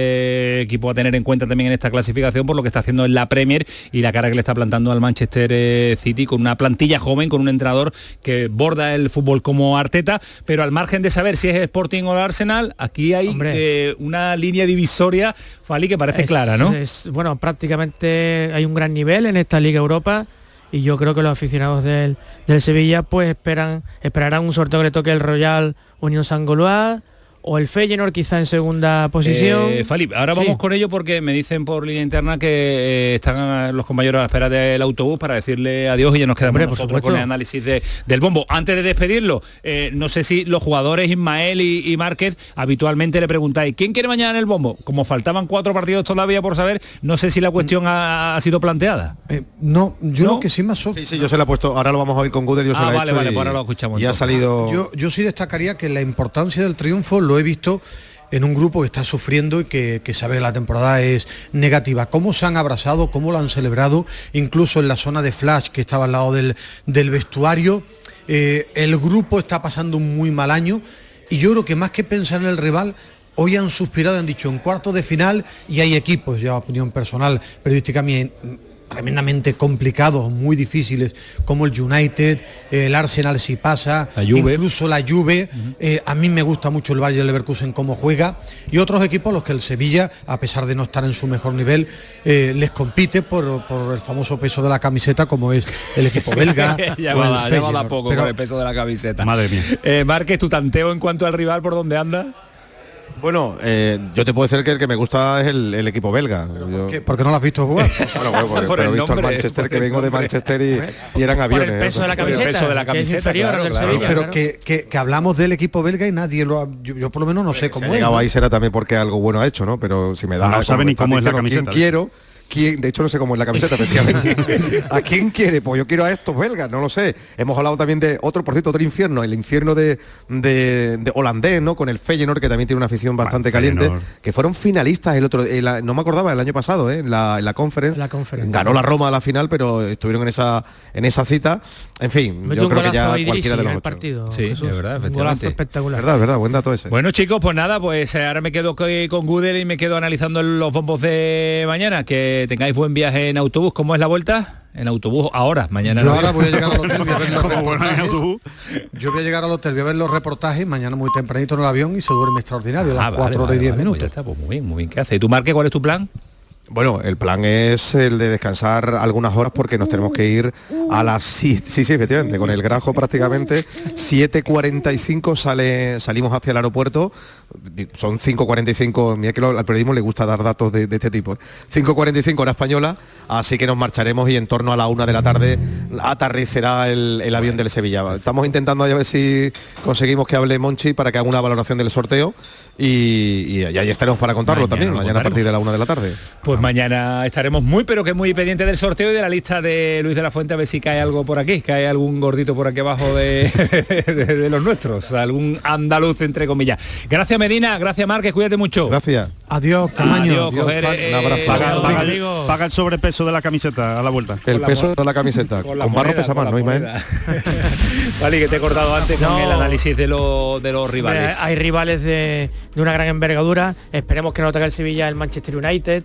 equipo a tener en cuenta también en esta clasificación por lo que está haciendo en la Premier y la cara que le está plantando al Manchester City con una plantilla joven, con un entrenador que borda el fútbol como Arteta, pero al margen de saber si es Sporting o Arsenal, aquí hay eh, una línea divisoria, Fali, que parece clara, ¿no? bueno, prácticamente hay un gran nivel en esta Liga Europa y yo creo que los aficionados del, Sevilla pues esperan esperarán un sorteo que le toque el Royal Unión Sangolois o el Feyenoord quizá en segunda posición. Eh, Fali, ahora Sí. vamos con ello porque me dicen por línea interna que eh, están eh, los compañeros a la espera del autobús para decirle adiós y ya nos quedamos Hombre, por nosotros supuesto. con el análisis de- del bombo. Antes de despedirlo, eh, no sé si los jugadores Ismael y, y Márquez habitualmente le preguntáis ¿quién quiere mañana en el bombo? Como faltaban cuatro partidos todavía por saber, no sé si la cuestión ha, ha sido planteada. no, yo ¿No? lo que sí me asombra. Sí, sí, yo se la he puesto, ahora lo vamos a oír con Gudel, yo se Ah, la he vale, hecho vale, y, pues ahora lo escuchamos y ha salido... Yo, yo sí destacaría que la importancia del triunfo lo he visto en un grupo que está sufriendo y que, que sabe que la temporada es negativa. Cómo se han abrazado, cómo lo han celebrado, incluso en la zona de Flash que estaba al lado del, del vestuario. Eh, el grupo está pasando un muy mal año y yo creo que más que pensar en el rival, hoy han suspirado, han dicho en cuarto de final y hay equipos, ya opinión personal, periodística mía, tremendamente complicados, muy difíciles, como el United, el Arsenal si pasa, La Juve. incluso la Juve. Eh, a mí me gusta mucho el Bayern Leverkusen cómo juega y otros equipos los que el Sevilla, a pesar de no estar en su mejor nivel, eh, les compite por, por el famoso peso de la camiseta, como es el equipo belga. ya o va, el ya va Feyenoord. poco Pero- con el peso de la camiseta. Madre mía. Eh, Márquez, tu tanteo en cuanto al rival, ¿por dónde anda? Bueno, eh, yo te puedo decir que el que me gusta es el, el equipo belga. Yo- ¿Qué? ¿Por qué no lo has visto jugar? Bueno, bueno, porque- Por pero he visto al Manchester, por que vengo de. Manchester y, y eran aviones. el peso de la. Por el camiseta, peso de la camiseta, claro, claro. Sevilla. pero claro. que, que- que hablamos del equipo belga y nadie lo ha, yo, yo por lo menos no sé cómo es. llegado ¿no? ahí será también porque algo bueno ha hecho, ¿no? Pero si me da No sabe ni cómo es la quién camiseta. quiero, quién, de hecho no sé cómo es la camiseta, efectivamente. ¿A quién quiere? Pues yo quiero a estos belgas, no lo sé. Hemos hablado también de otro, por cierto, otro infierno, el infierno de, de- de holandés, ¿no? Con el Feyenoord, que también tiene una afición bastante caliente, Feyenoord. que fueron finalistas el otro, en la- no me acordaba, el año pasado, ¿eh? En la, en la conference. La conference. Ganó la Roma a la final, pero estuvieron en esa, en esa cita. En fin, Metió yo un creo que golazo ya cualquiera de los el ocho. partido. Sí, Jesús. es verdad, efectivamente. espectacular. Verdad, verdad, buen dato ese. Bueno chicos, pues nada, pues eh, ahora me quedo co- con Gudel y me quedo analizando los bombos de mañana. Que tengáis buen viaje en autobús. ¿Cómo es la vuelta? En autobús ahora, mañana. Yo no. ahora voy a llegar al hotel, voy a ver los reportajes. autobús. Yo voy a llegar al hotel, voy a ver los reportajes, mañana muy tempranito en el avión y se duerme extraordinario, a las Ah, vale, 4 horas vale, y 10 vale, pues ya minutos. está, pues muy bien, muy bien. ¿Qué hace? ¿Y tú, Marque, cuál es tu plan? Bueno, el plan es el de descansar algunas horas porque nos tenemos que ir a las 7, sí, sí, efectivamente, con el grajo prácticamente 7.45 sale, salimos hacia el aeropuerto, son 5.45, mira que al periodismo le gusta dar datos de, de este tipo, ¿eh? 5.45 hora española, así que nos marcharemos y en torno a la una de la tarde aterrizará el, el avión del Sevilla. Estamos intentando a ver si conseguimos que hable Monchi para que haga una valoración del sorteo y, y ahí estaremos para contarlo Mañana también, mañana a partir de la una de la tarde. Pues mañana estaremos muy, pero que muy pendientes del sorteo y de la lista de Luis de la Fuente a ver si cae algo por aquí, cae algún gordito por aquí abajo de, de- de los nuestros, algún andaluz entre comillas. Gracias Medina, gracias Márquez, cuídate mucho. Gracias. Adiós, Camaño. Adiós, Adiós, coger, Fali. eh, Un abrazo. Paga, el sobrepeso de la camiseta a la vuelta. El la peso de la camiseta. Con, la barro moneda, pesa con más, ¿no, Ismael? vale, que te he cortado antes con el análisis de, lo- de los rivales. Hay rivales de, de una gran envergadura. Esperemos que no toque el Sevilla el Manchester United,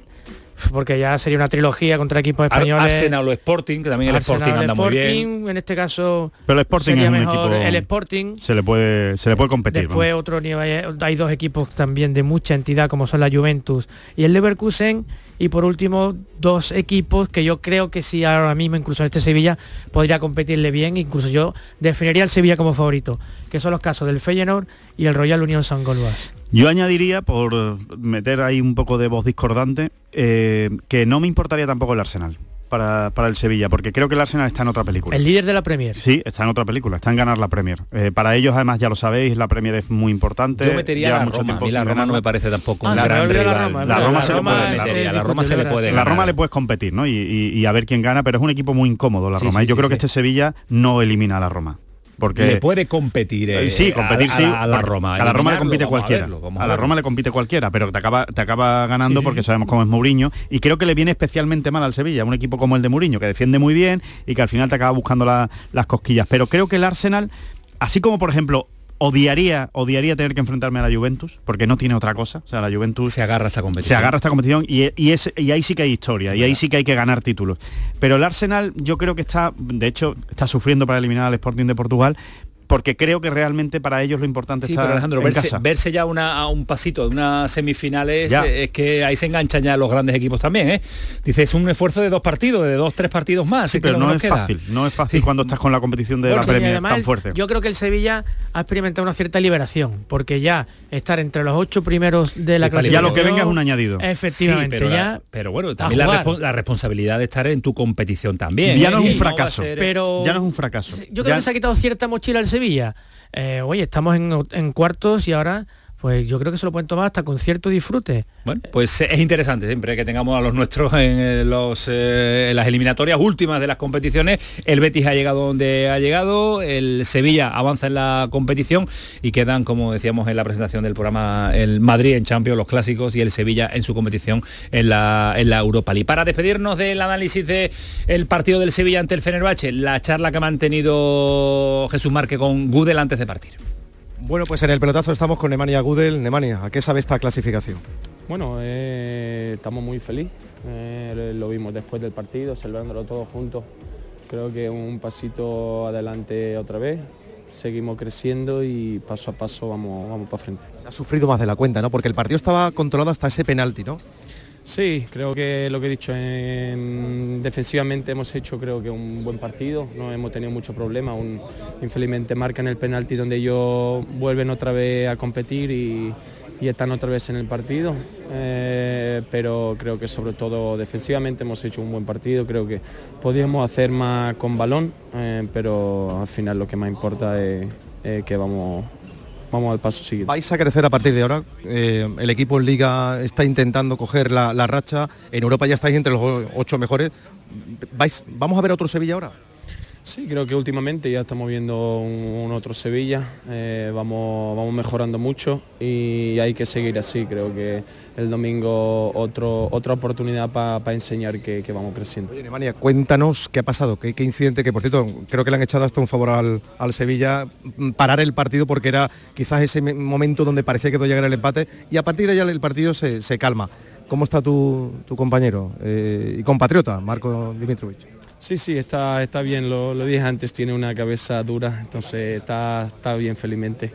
porque ya sería una trilogía contra equipos españoles. Arsenal o Sporting, que también el Arsenal, Sporting anda muy bien. En este caso Pero el Sporting sería es un mejor equipo- el Sporting. Se le puede, se le puede competir. Después otro nivel, hay dos equipos también de mucha entidad como son la Juventus y el Leverkusen y por último dos equipos que yo creo que sí ahora mismo incluso este Sevilla podría competirle bien, incluso yo definiría al Sevilla como favorito, que son los casos del Feyenoord y el Royal Union San Golbas. Yo añadiría, por meter ahí un poco de voz discordante, eh, que no me importaría tampoco el Arsenal para, para el Sevilla, porque creo que el Arsenal está en otra película. El líder de la Premier. Sí, está en otra película, está en ganar la Premier. Eh, para ellos, además, ya lo sabéis, la Premier es muy importante. Yo metería lleva la mucho Roma. A mí la Roma no me parece tampoco Ah, un la. Roma, La la Roma se le Roma puede la Roma se le puede sí. La ganar. Roma le puedes competir, ¿no? Y, y- y a ver quién gana, pero es un equipo muy incómodo la Sí, Roma. sí, y yo sí, creo que este Sevilla no elimina a la Roma. Porque le puede competir eh, Eh, sí, competir a, sí. a la Roma. A la Roma le compite a cualquiera. verlo, a la. Roma le compite cualquiera, pero te acaba, te acaba ganando Sí. porque sabemos cómo es Mourinho. Y creo que le viene especialmente mal al Sevilla, un equipo como el de Mourinho, que defiende muy bien y que al final te acaba buscando la- las cosquillas. Pero creo que el Arsenal, así como por ejemplo odiaría, odiaría tener que enfrentarme a la Juventus, porque no tiene otra cosa. O sea, la Juventus Se agarra esta competición. se agarra a esta competición y, y, es, y ahí sí que hay historia y ahí sí que hay que ganar títulos. Pero el Arsenal yo creo que está, de hecho, está sufriendo para eliminar al Sporting de Portugal porque creo que realmente para ellos lo importante Sí, está pero Alejandro, en verse, casa. verse ya una, a un pasito de unas semifinales, Ya. eh, es que ahí se enganchan ya los grandes equipos también, ¿eh? Dice, es un esfuerzo de dos partidos, de dos, tres partidos más. Sí, pero no es queda. fácil, no es fácil cuando estás con la competición de la Premier además tan fuerte. Yo creo que el Sevilla ha experimentado una cierta liberación, porque ya estar entre los ocho primeros de la Sí, clasificación... ya lo que venga es un añadido. Efectivamente, Sí, pero, ya... la- pero bueno, a también la, responsabilidad de estar en tu competición también. ya no es un fracaso, ser- pero ya no es un fracaso. Yo creo Ya- que se ha quitado cierta mochila al Sevilla. Eh, oye, estamos en, en cuartos y ahora, pues yo creo que se lo pueden tomar hasta con cierto disfrute. Bueno, pues es interesante siempre que tengamos a los nuestros en, eh, eh, en las eliminatorias últimas de las competiciones. El Betis ha llegado donde ha llegado, el Sevilla avanza en la competición y quedan, como decíamos en la presentación del programa, el Madrid en Champions, los clásicos, y el Sevilla en su competición en la, en la Europa League. Para despedirnos del análisis del partido del Sevilla ante el Fenerbahce, la charla que ha mantenido Jesús Marque con Gudel antes de partir. Bueno, pues en el pelotazo estamos con Nemanja Gudel. Nemanja, ¿a qué sabe esta clasificación? Bueno, eh, estamos muy felices, eh, lo vimos después del partido, celebrándolo todos juntos. Creo que un pasito adelante otra vez, seguimos creciendo y paso a paso vamos, vamos para frente. Se ha sufrido más de la cuenta, ¿no? Porque el partido estaba controlado hasta ese penalti, ¿no? Sí, creo que lo que he dicho, en- defensivamente hemos hecho creo que un buen partido, no hemos tenido mucho problema, un, infelizmente marcan el penalti donde ellos vuelven otra vez a competir y, están otra vez en el partido, Eh, pero creo que sobre todo defensivamente hemos hecho un buen partido, creo que podíamos hacer más con balón, eh, pero al final lo que más importa es que vamos, vamos al paso siguiente. Vais a crecer a partir de ahora. Eh, el equipo en Liga está intentando coger la, la racha. En Europa ya estáis entre los ocho mejores. ¿Vais, ¿Vamos a ver otro Sevilla ahora? Sí, creo que últimamente ya estamos viendo un, otro Sevilla, eh, vamos, vamos mejorando mucho y hay que seguir así. Creo que el domingo otro, otra oportunidad para enseñar que, vamos creciendo. Oye, Nemanja, cuéntanos qué ha pasado, qué, incidente, que por cierto, creo que le han echado hasta un favor al, al Sevilla, mm, parar el partido porque era quizás ese me- momento donde parecía que podía llegar el empate y a partir de allá el partido se, se calma. ¿Cómo está tu, tu compañero eh, y compatriota, Marco Dimitrovich? Sí, sí, está, está bien, lo, lo dije antes, tiene una cabeza dura, entonces está, está bien felizmente.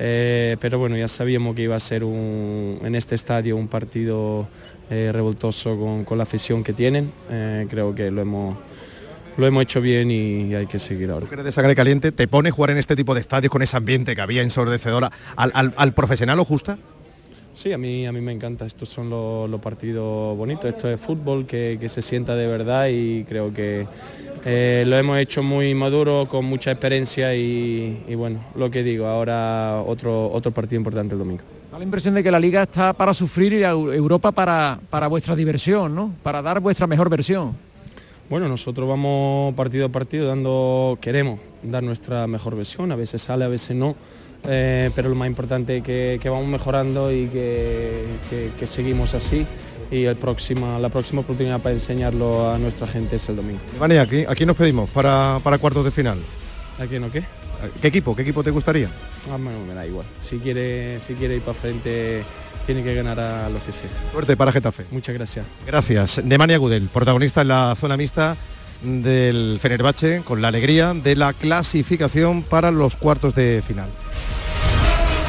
Eh, pero bueno, ya sabíamos que iba a ser un, en este estadio un partido eh, revoltoso con, con la afición que tienen. Eh, creo que lo hemos, lo hemos hecho bien y, hay que seguir ahora. Tú caliente, ¿te pone jugar en este tipo de estadios con ese ambiente que había ensordecedora al- al profesional o justa? Sí, a mí, a mí me encanta, estos son los, los partidos bonitos, esto es fútbol que, que se sienta de verdad y creo que eh, lo hemos hecho muy maduro, con mucha experiencia y, y bueno, lo que digo, ahora otro, otro partido importante el domingo. Da la impresión de que la liga está para sufrir y Eu- Europa para, para vuestra diversión, ¿no? Para dar vuestra mejor versión. Bueno, nosotros vamos partido a partido dando, queremos dar nuestra mejor versión, a veces sale, a veces no, eh, pero lo más importante es que, que vamos mejorando y que, que- que seguimos así y el próxima, la próxima oportunidad para enseñarlo a nuestra gente es el domingo. Vale, aquí, aquí nos pedimos para, para cuartos de final. ¿A quién o qué? ¿Qué equipo? ¿Qué equipo te gustaría? Ah, bueno, me da igual. Si quiere, si quiere ir para frente, tiene que ganar a los que sea. Suerte para Getafe. Muchas gracias. Gracias. Nemanja Gudel, protagonista en la zona mixta del Fenerbahce, con la alegría de la clasificación para los cuartos de final.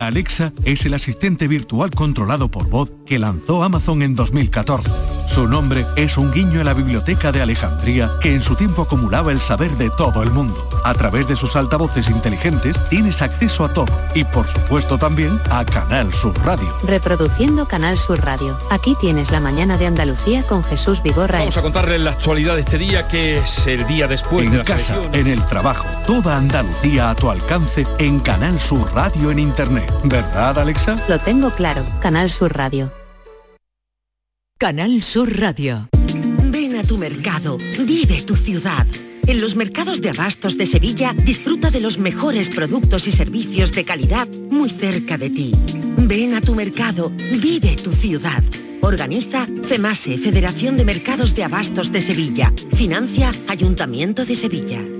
Alexa es el asistente virtual controlado por voz que lanzó Amazon en 2014. Su nombre es un guiño a la biblioteca de Alejandría que en su tiempo acumulaba el saber de todo el mundo. A través de sus altavoces inteligentes tienes acceso a todo y por supuesto también a Canal Sur Radio. Reproduciendo Canal Sur Radio. Aquí tienes la mañana de Andalucía con Jesús Vigorra. Vamos a contarles la actualidad de este día que es el día después en de las casa, elecciones. en el trabajo, toda Andalucía a tu alcance en Canal Sur Radio en Internet. ¿Verdad, Alexa? Lo tengo claro. Canal Sur Radio. Canal Sur Radio. Ven a tu mercado, vive tu ciudad. En los mercados de abastos de Sevilla disfruta de los mejores productos y servicios de calidad muy cerca de ti. Ven a tu mercado, vive tu ciudad. Organiza FEMASE, Federación de Mercados de Abastos de Sevilla. Financia Ayuntamiento de Sevilla.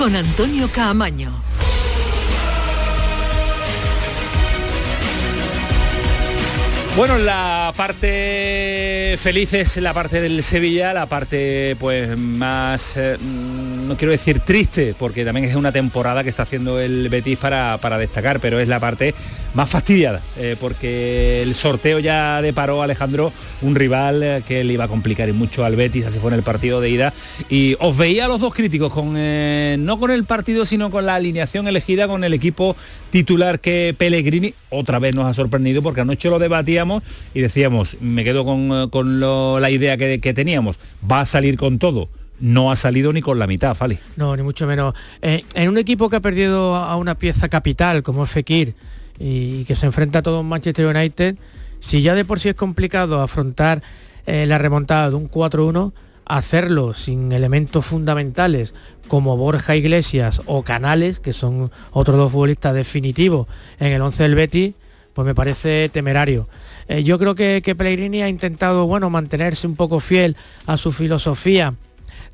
con Antonio Caamaño. Bueno, la parte feliz es la parte del Sevilla, la parte pues más, eh, no quiero decir triste, porque también es una temporada que está haciendo el Betis para, para destacar, pero es la parte más fastidiada, eh, porque el sorteo ya deparó a Alejandro un rival eh, que le iba a complicar y mucho al Betis, así fue en el partido de ida. Y os veía a los dos críticos, con, eh, no con el partido, sino con la alineación elegida, con el equipo titular que Pellegrini otra vez nos ha sorprendido, porque anoche lo debatíamos y decíamos, me quedo con, con la idea que teníamos, va a salir con todo. No ha salido ni con la mitad, Fali. No, ni mucho menos. Eh, en un equipo que ha perdido a una pieza capital como Fekir y que se enfrenta a todo un Manchester United, si ya de por sí es complicado afrontar eh, la remontada de un 4-1, hacerlo sin elementos fundamentales como Borja Iglesias o Canales, que son otros dos futbolistas definitivos en el 11 del Betis, pues me parece temerario. Eh, yo creo que, que Pellegrini ha intentado bueno, mantenerse un poco fiel a su filosofía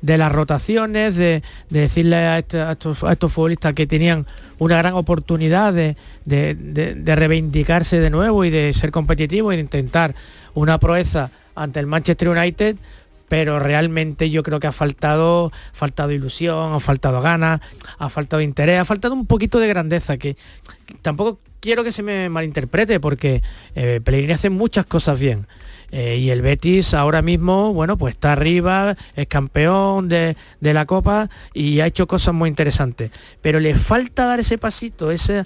de las rotaciones, de, de decirle a, este- a estos, a estos futbolistas que tenían una gran oportunidad de, de- reivindicarse de nuevo y de ser competitivos y de intentar una proeza ante el Manchester United, pero realmente yo creo que ha faltado, faltado ilusión, ha faltado ganas, ha faltado interés, ha faltado un poquito de grandeza, que, que tampoco quiero que se me malinterprete, porque eh, Pellegrini hace muchas cosas bien. Eh, y el Betis ahora mismo, bueno, pues está arriba, es campeón de, de la Copa y ha hecho cosas muy interesantes. Pero le falta dar ese pasito, ese,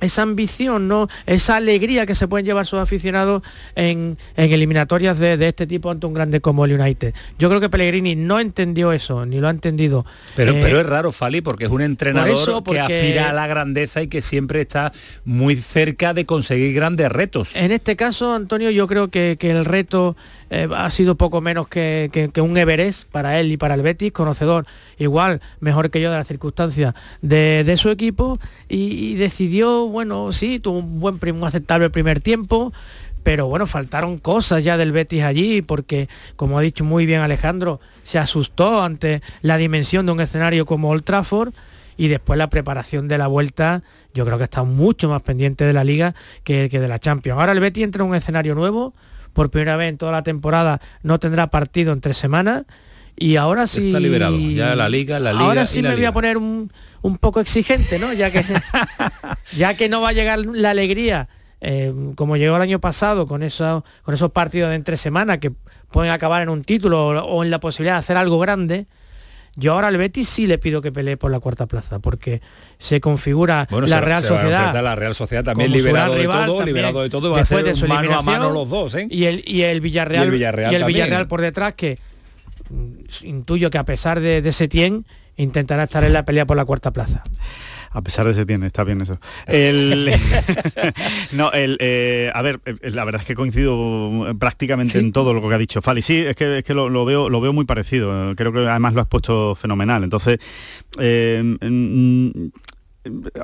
esa ambición, ¿no? esa alegría que se pueden llevar sus aficionados en, en eliminatorias de, de este tipo ante un grande como el United. Yo creo que Pellegrini no entendió eso, ni lo ha entendido. Pero, Eh, pero es raro, Fali, porque es un entrenador eso, que aspira a la grandeza y que siempre está muy cerca de conseguir grandes retos. En este caso, Antonio, yo creo que, que el reto eh, ha sido poco menos que, un Everest para él y para el Betis, conocedor igual, mejor que yo de las circunstancias de, su equipo, y, decidió, bueno, sí, tuvo un buen, aceptable primer tiempo, pero bueno, faltaron cosas ya del Betis allí, porque, como ha dicho muy bien Alejandro, se asustó ante la dimensión de un escenario como Old Trafford, y después la preparación de la vuelta, yo creo que está mucho más pendiente de la liga que, que de la Champions. Ahora el Betis entra en un escenario nuevo, por primera vez en toda la temporada no tendrá partido en tres semanas y ahora sí Está liberado, ya la Liga, la Liga ahora sí me voy a poner un, un poco exigente no ya que ya que no va a llegar la alegría eh, como llegó el año pasado con esos con esos partidos de entre semana que pueden acabar en un título o, o en la posibilidad de hacer algo grande Yo ahora al Betis sí le pido que pelee por la cuarta plaza, porque se configura Bueno, la se- Real se va a Sociedad. la Real Sociedad también liberado de rival, todo, también, liberado de todo, va a ser de su mano a mano los dos, ¿eh? Y el, y el Villarreal, Y el Villarreal y el también. Villarreal por detrás, que mm, intuyo que a pesar de, de Setién, intentará estar en la pelea por la cuarta plaza. A pesar de ese tiene, está bien eso. El, no, el, eh, a ver, eh, la verdad es que coincido prácticamente en todo lo que ha dicho Fali. Sí, es que, es que lo, lo veo, lo veo muy parecido. Creo que además lo has puesto fenomenal. Entonces, eh, mm,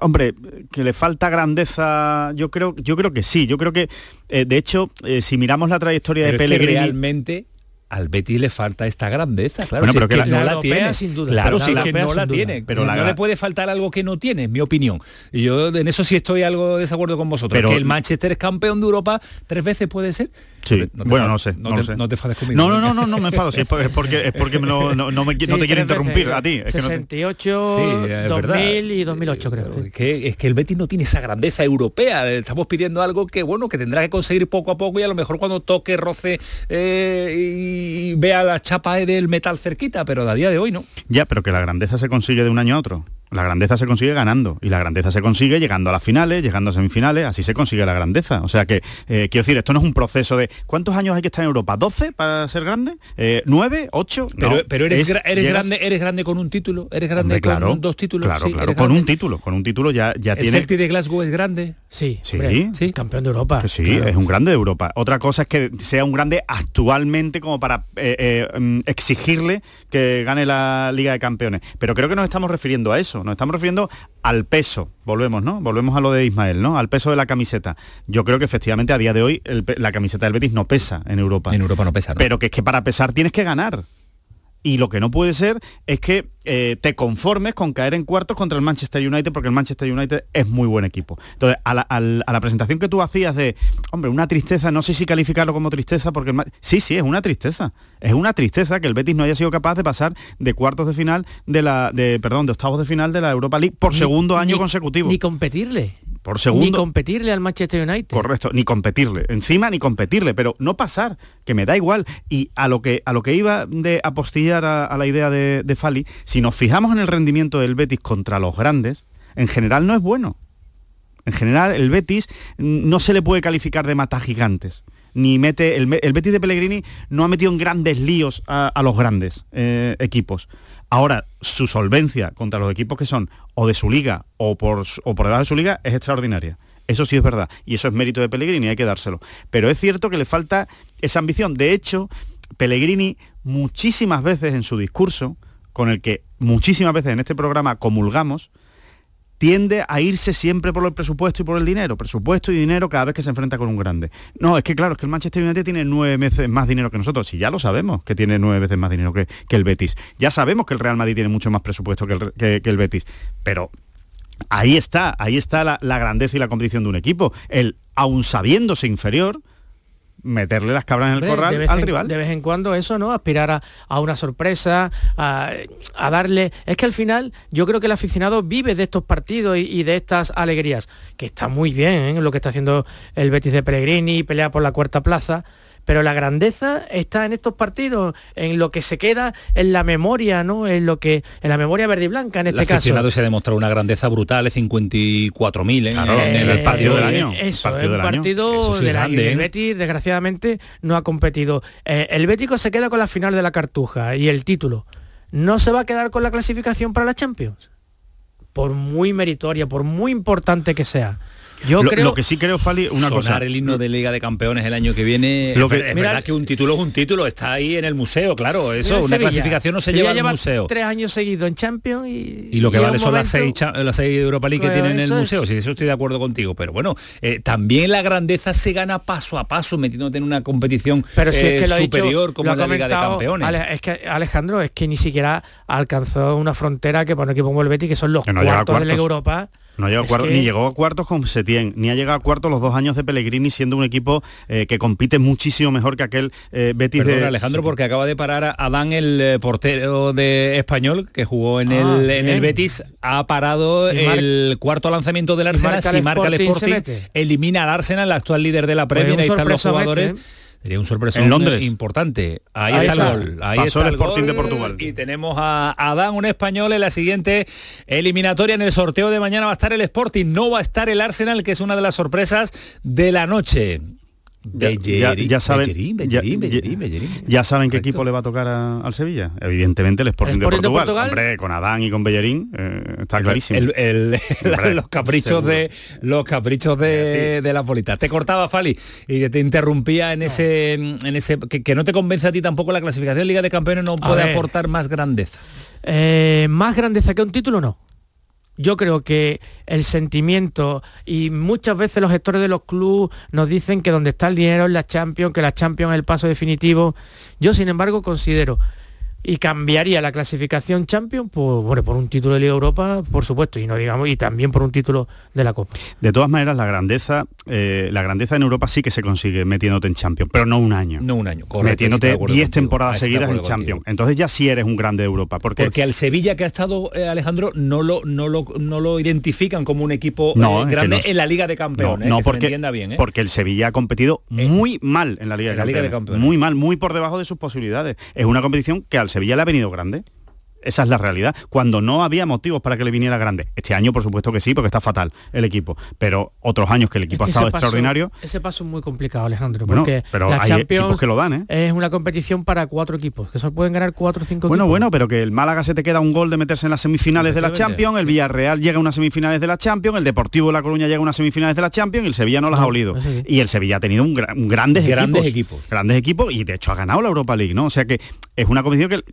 Hombre, que le falta grandeza, yo creo, yo creo que sí. Yo creo que, eh, de hecho, eh, si miramos la trayectoria Pero de Pellegrini, realmente al Betis le falta esta grandeza, claro, Bueno, si pero es que que, la- no la europea, tiene. sin duda. Claro, sí la es que no la duda. tiene. Pero no, la- no le puede faltar algo que no tiene, es mi opinión. Y yo en eso sí estoy algo de desacuerdo con vosotros. Pero- que el Manchester es campeón de Europa tres veces puede ser. Sí, No te bueno, no sé, no no, te- lo sé. no te enfades conmigo. No, no, no, no, no me enfado, sí, es por- es porque, es porque me lo- no, no me, qui- no Sí, te quiero interrumpir veces, a ti. es que no te- 68, Sí, es 2000 verdad. y 2008 creo. Es que, es que el Betis no tiene esa grandeza europea. Estamos pidiendo algo que bueno que tendrá que conseguir poco a poco y a lo mejor cuando toque, roce eh, y vea la chapa del metal cerquita, pero a día de hoy no. Ya, pero que la grandeza se consigue de un año a otro. La grandeza se consigue ganando y la grandeza se consigue llegando a las finales, llegando a semifinales, así se consigue la grandeza. O sea que, eh, quiero decir, esto no es un proceso de ¿cuántos años hay que estar en Europa? ¿12 para ser grande? Eh, ¿9? ¿8? Pero, No, pero eres, es- gra- eres llegas- grande, eres grande con un título, eres grande Hombre, claro, con dos títulos. Claro, sí, claro, con grande. un título, con un título ya, ya El tiene... Celtic de Glasgow es grande. Sí, Sí, hombre, campeón de Europa. Que sí, claro. es un grande de Europa. Otra cosa es que sea un grande actualmente como para eh, eh, mm, exigirle que gane la Liga de Campeones. Pero creo que nos estamos refiriendo a eso, nos estamos refiriendo al peso. Volvemos, ¿no? Volvemos a lo de Ismael, ¿no? Al peso de la camiseta. Yo creo que efectivamente a día de hoy el la camiseta del Betis no pesa en Europa. En Europa no pesa, ¿no? Pero que es que para pesar tienes que ganar. Y lo que no puede ser es que eh, te conformes con caer en cuartos contra el Manchester United, porque el Manchester United es muy buen equipo. Entonces, a la, al- a la presentación que tú hacías de, hombre, una tristeza, no sé si calificarlo como tristeza, porque el sí, sí, es una tristeza. Es una tristeza que el Betis no haya sido capaz de pasar de cuartos de final de la, de, perdón, de octavos de final de la Europa League por Ni- segundo año ni- consecutivo. Ni competirle. Por Ni competirle al Manchester United. Correcto, ni competirle, encima ni competirle, pero no pasar, que me da igual. Y a lo que, a lo que iba de apostillar a, a la idea de, de Fali, si nos fijamos en el rendimiento del Betis contra los grandes, en general no es bueno. En general, el Betis no se le puede calificar de mata gigantes. Ni mete. El, Betis de Pellegrini no ha metido en grandes líos a, a los grandes eh, equipos. Ahora, su solvencia contra los equipos que son o de su liga o por, o por debajo de su liga es extraordinaria. Eso sí es verdad. Y eso es mérito de Pellegrini, hay que dárselo. Pero es cierto que le falta esa ambición. De hecho, Pellegrini muchísimas veces en su discurso, con el que muchísimas veces en este programa comulgamos, tiende a irse siempre por el presupuesto y por el dinero, presupuesto y dinero cada vez que se enfrenta con un grande. No, es que claro, es que el Manchester United tiene nueve veces más dinero que nosotros, si ya lo sabemos que tiene nueve veces más dinero que, el Betis. Ya sabemos que el Real Madrid tiene mucho más presupuesto que el, que- el Betis, pero ahí está, ahí está la, la grandeza y la competición de un equipo. El, aun sabiéndose inferior, meterle las cabras en el Hombre, corral de vez al en- rival. De vez en cuando eso, ¿no? Aspirar a, a una sorpresa, a, a darle... Es que al final yo creo que el aficionado vive de estos partidos y, y de estas alegrías, que está muy bien ¿eh? lo que está haciendo el Betis de Pellegrini, pelea por la cuarta plaza, pero la grandeza está en estos partidos, en lo que se queda en la memoria, ¿no? En lo que en la memoria verde y blanca en El este caso. aficionado se ha demostrado una grandeza brutal, 54.000 en, en el Eh, estadio del eh, año. Eso, Partido es un del año. partido Eso sí del es año. grande, el ¿eh? Betis, desgraciadamente, no ha competido. Eh, el Bético se queda con la final de la Cartuja y el título. ¿No se va a quedar con la clasificación para la Champions? Por muy meritoria, por muy importante que sea. Yo lo, creo... lo que sí creo, Fali, una Sonar cosa. el himno de Liga de Campeones el año que viene. Lo es que- es Mira, verdad que un título es un título, está ahí en el museo, claro. Eso, una Sevilla. clasificación no se Sevilla lleva al museo. tres años seguidos en Champions y... Y lo que y vale son las seis, las seis Europa League que tienen en el museo. Sí, eso estoy de acuerdo contigo. Pero bueno, eh, también la grandeza se gana paso a paso, metiéndote en una competición pero si eh, es que lo ha dicho- superior como lo la Liga de Campeones. Ale- es que Alejandro es que ni siquiera alcanzó una frontera que para un equipo como el Betis que son los Que no cuartos de la. Europa No llegó que- Ni llegó a cuartos con Setién, ni ha llegado a cuartos los dos años de Pellegrini siendo un equipo eh, que compite muchísimo mejor que aquel eh, Betis de Alejandro, porque acaba de parar a Adán, el eh, portero de español que jugó en, Ah, el, en el. Betis, ha parado Si mar- el cuarto lanzamiento del si Arsenal. marca el si marca el Sporting, mete. elimina al Arsenal, el actual líder de la Pues Premier, un ahí están los jugadores. Sería un sorpresón En Londres. importante. Ahí, Ahí está, está. el gol. Ahí Pasó está el el Sporting gol. de Portugal. Y tenemos a Adán, un español, en la siguiente eliminatoria. En el sorteo de mañana va a estar el Sporting. No va a estar el Arsenal, que es una de las sorpresas de la noche. Ya, ya- ya saben, Bellerín, ya- Bellerín, ya- Bellerín, Bellerín. ya saben qué equipo le va a tocar a- al Sevilla. Evidentemente el Sporting, Sporting de, de Portugal. Portugal. Hombre, con Adán y con Bellerín eh, está clarísimo. El- el- Hombre, los caprichos seguro. de los caprichos de, de la. Te cortaba Fali y te interrumpía en ese en ese que, que no te convence a ti tampoco la clasificación de Liga de Campeones no A puede ver. aportar más grandeza. Eh, más grandeza que un título, no. Yo creo que el sentimiento y muchas veces los gestores de los clubes nos dicen que donde está el dinero es la Champions, que la Champions es el paso definitivo. Yo, sin embargo, considero y cambiaría la clasificación Champions por, bueno, por un título de Liga Europa, por supuesto, y no digamos y también por un título de la Copa. De todas maneras, la grandeza, eh, la grandeza en Europa sí que se consigue metiéndote en Champions, pero no un año. No un año, correcto, Metiéndote acuerdo 10 contigo. temporadas seguidas en Champions. contigo. Entonces ya sí eres un grande de Europa. Porque, Porque al Sevilla que ha estado eh, Alejandro no lo no lo no lo identifican como un equipo No, eh, es que grande no en la Liga de Campeones, no, eh, que se me porque, entienda bien, ¿eh? porque el Sevilla ha competido muy mal en la Liga, en de, la Liga de Campeones. Campeones. Muy mal, muy por debajo de sus posibilidades. Es una competición que al Sevilla le ha venido grande. Esa es la realidad. Cuando no había motivos para que le viniera grande. Este año, por supuesto que sí, porque está fatal el equipo. Pero otros años que el equipo Es que ha estado paso- extraordinario. Ese paso es muy complicado, Alejandro, Bueno, porque pero la hay Champions equipos que lo dan, ¿eh? es una competición para cuatro equipos, que solo pueden ganar cuatro o cinco Bueno, equipos. bueno, pero que el Málaga se te queda un gol de meterse en las semifinales de la Champions, el Villarreal llega a unas semifinales de la Champions, el Deportivo de La Coruña llega a unas semifinales de la Champions y el Sevilla no las ha olido. Y el Sevilla ha tenido un, gra- un grandes, Grandes equipos, Grandes equipos y de hecho ha ganado la Europa League, ¿no? O sea que es una competición que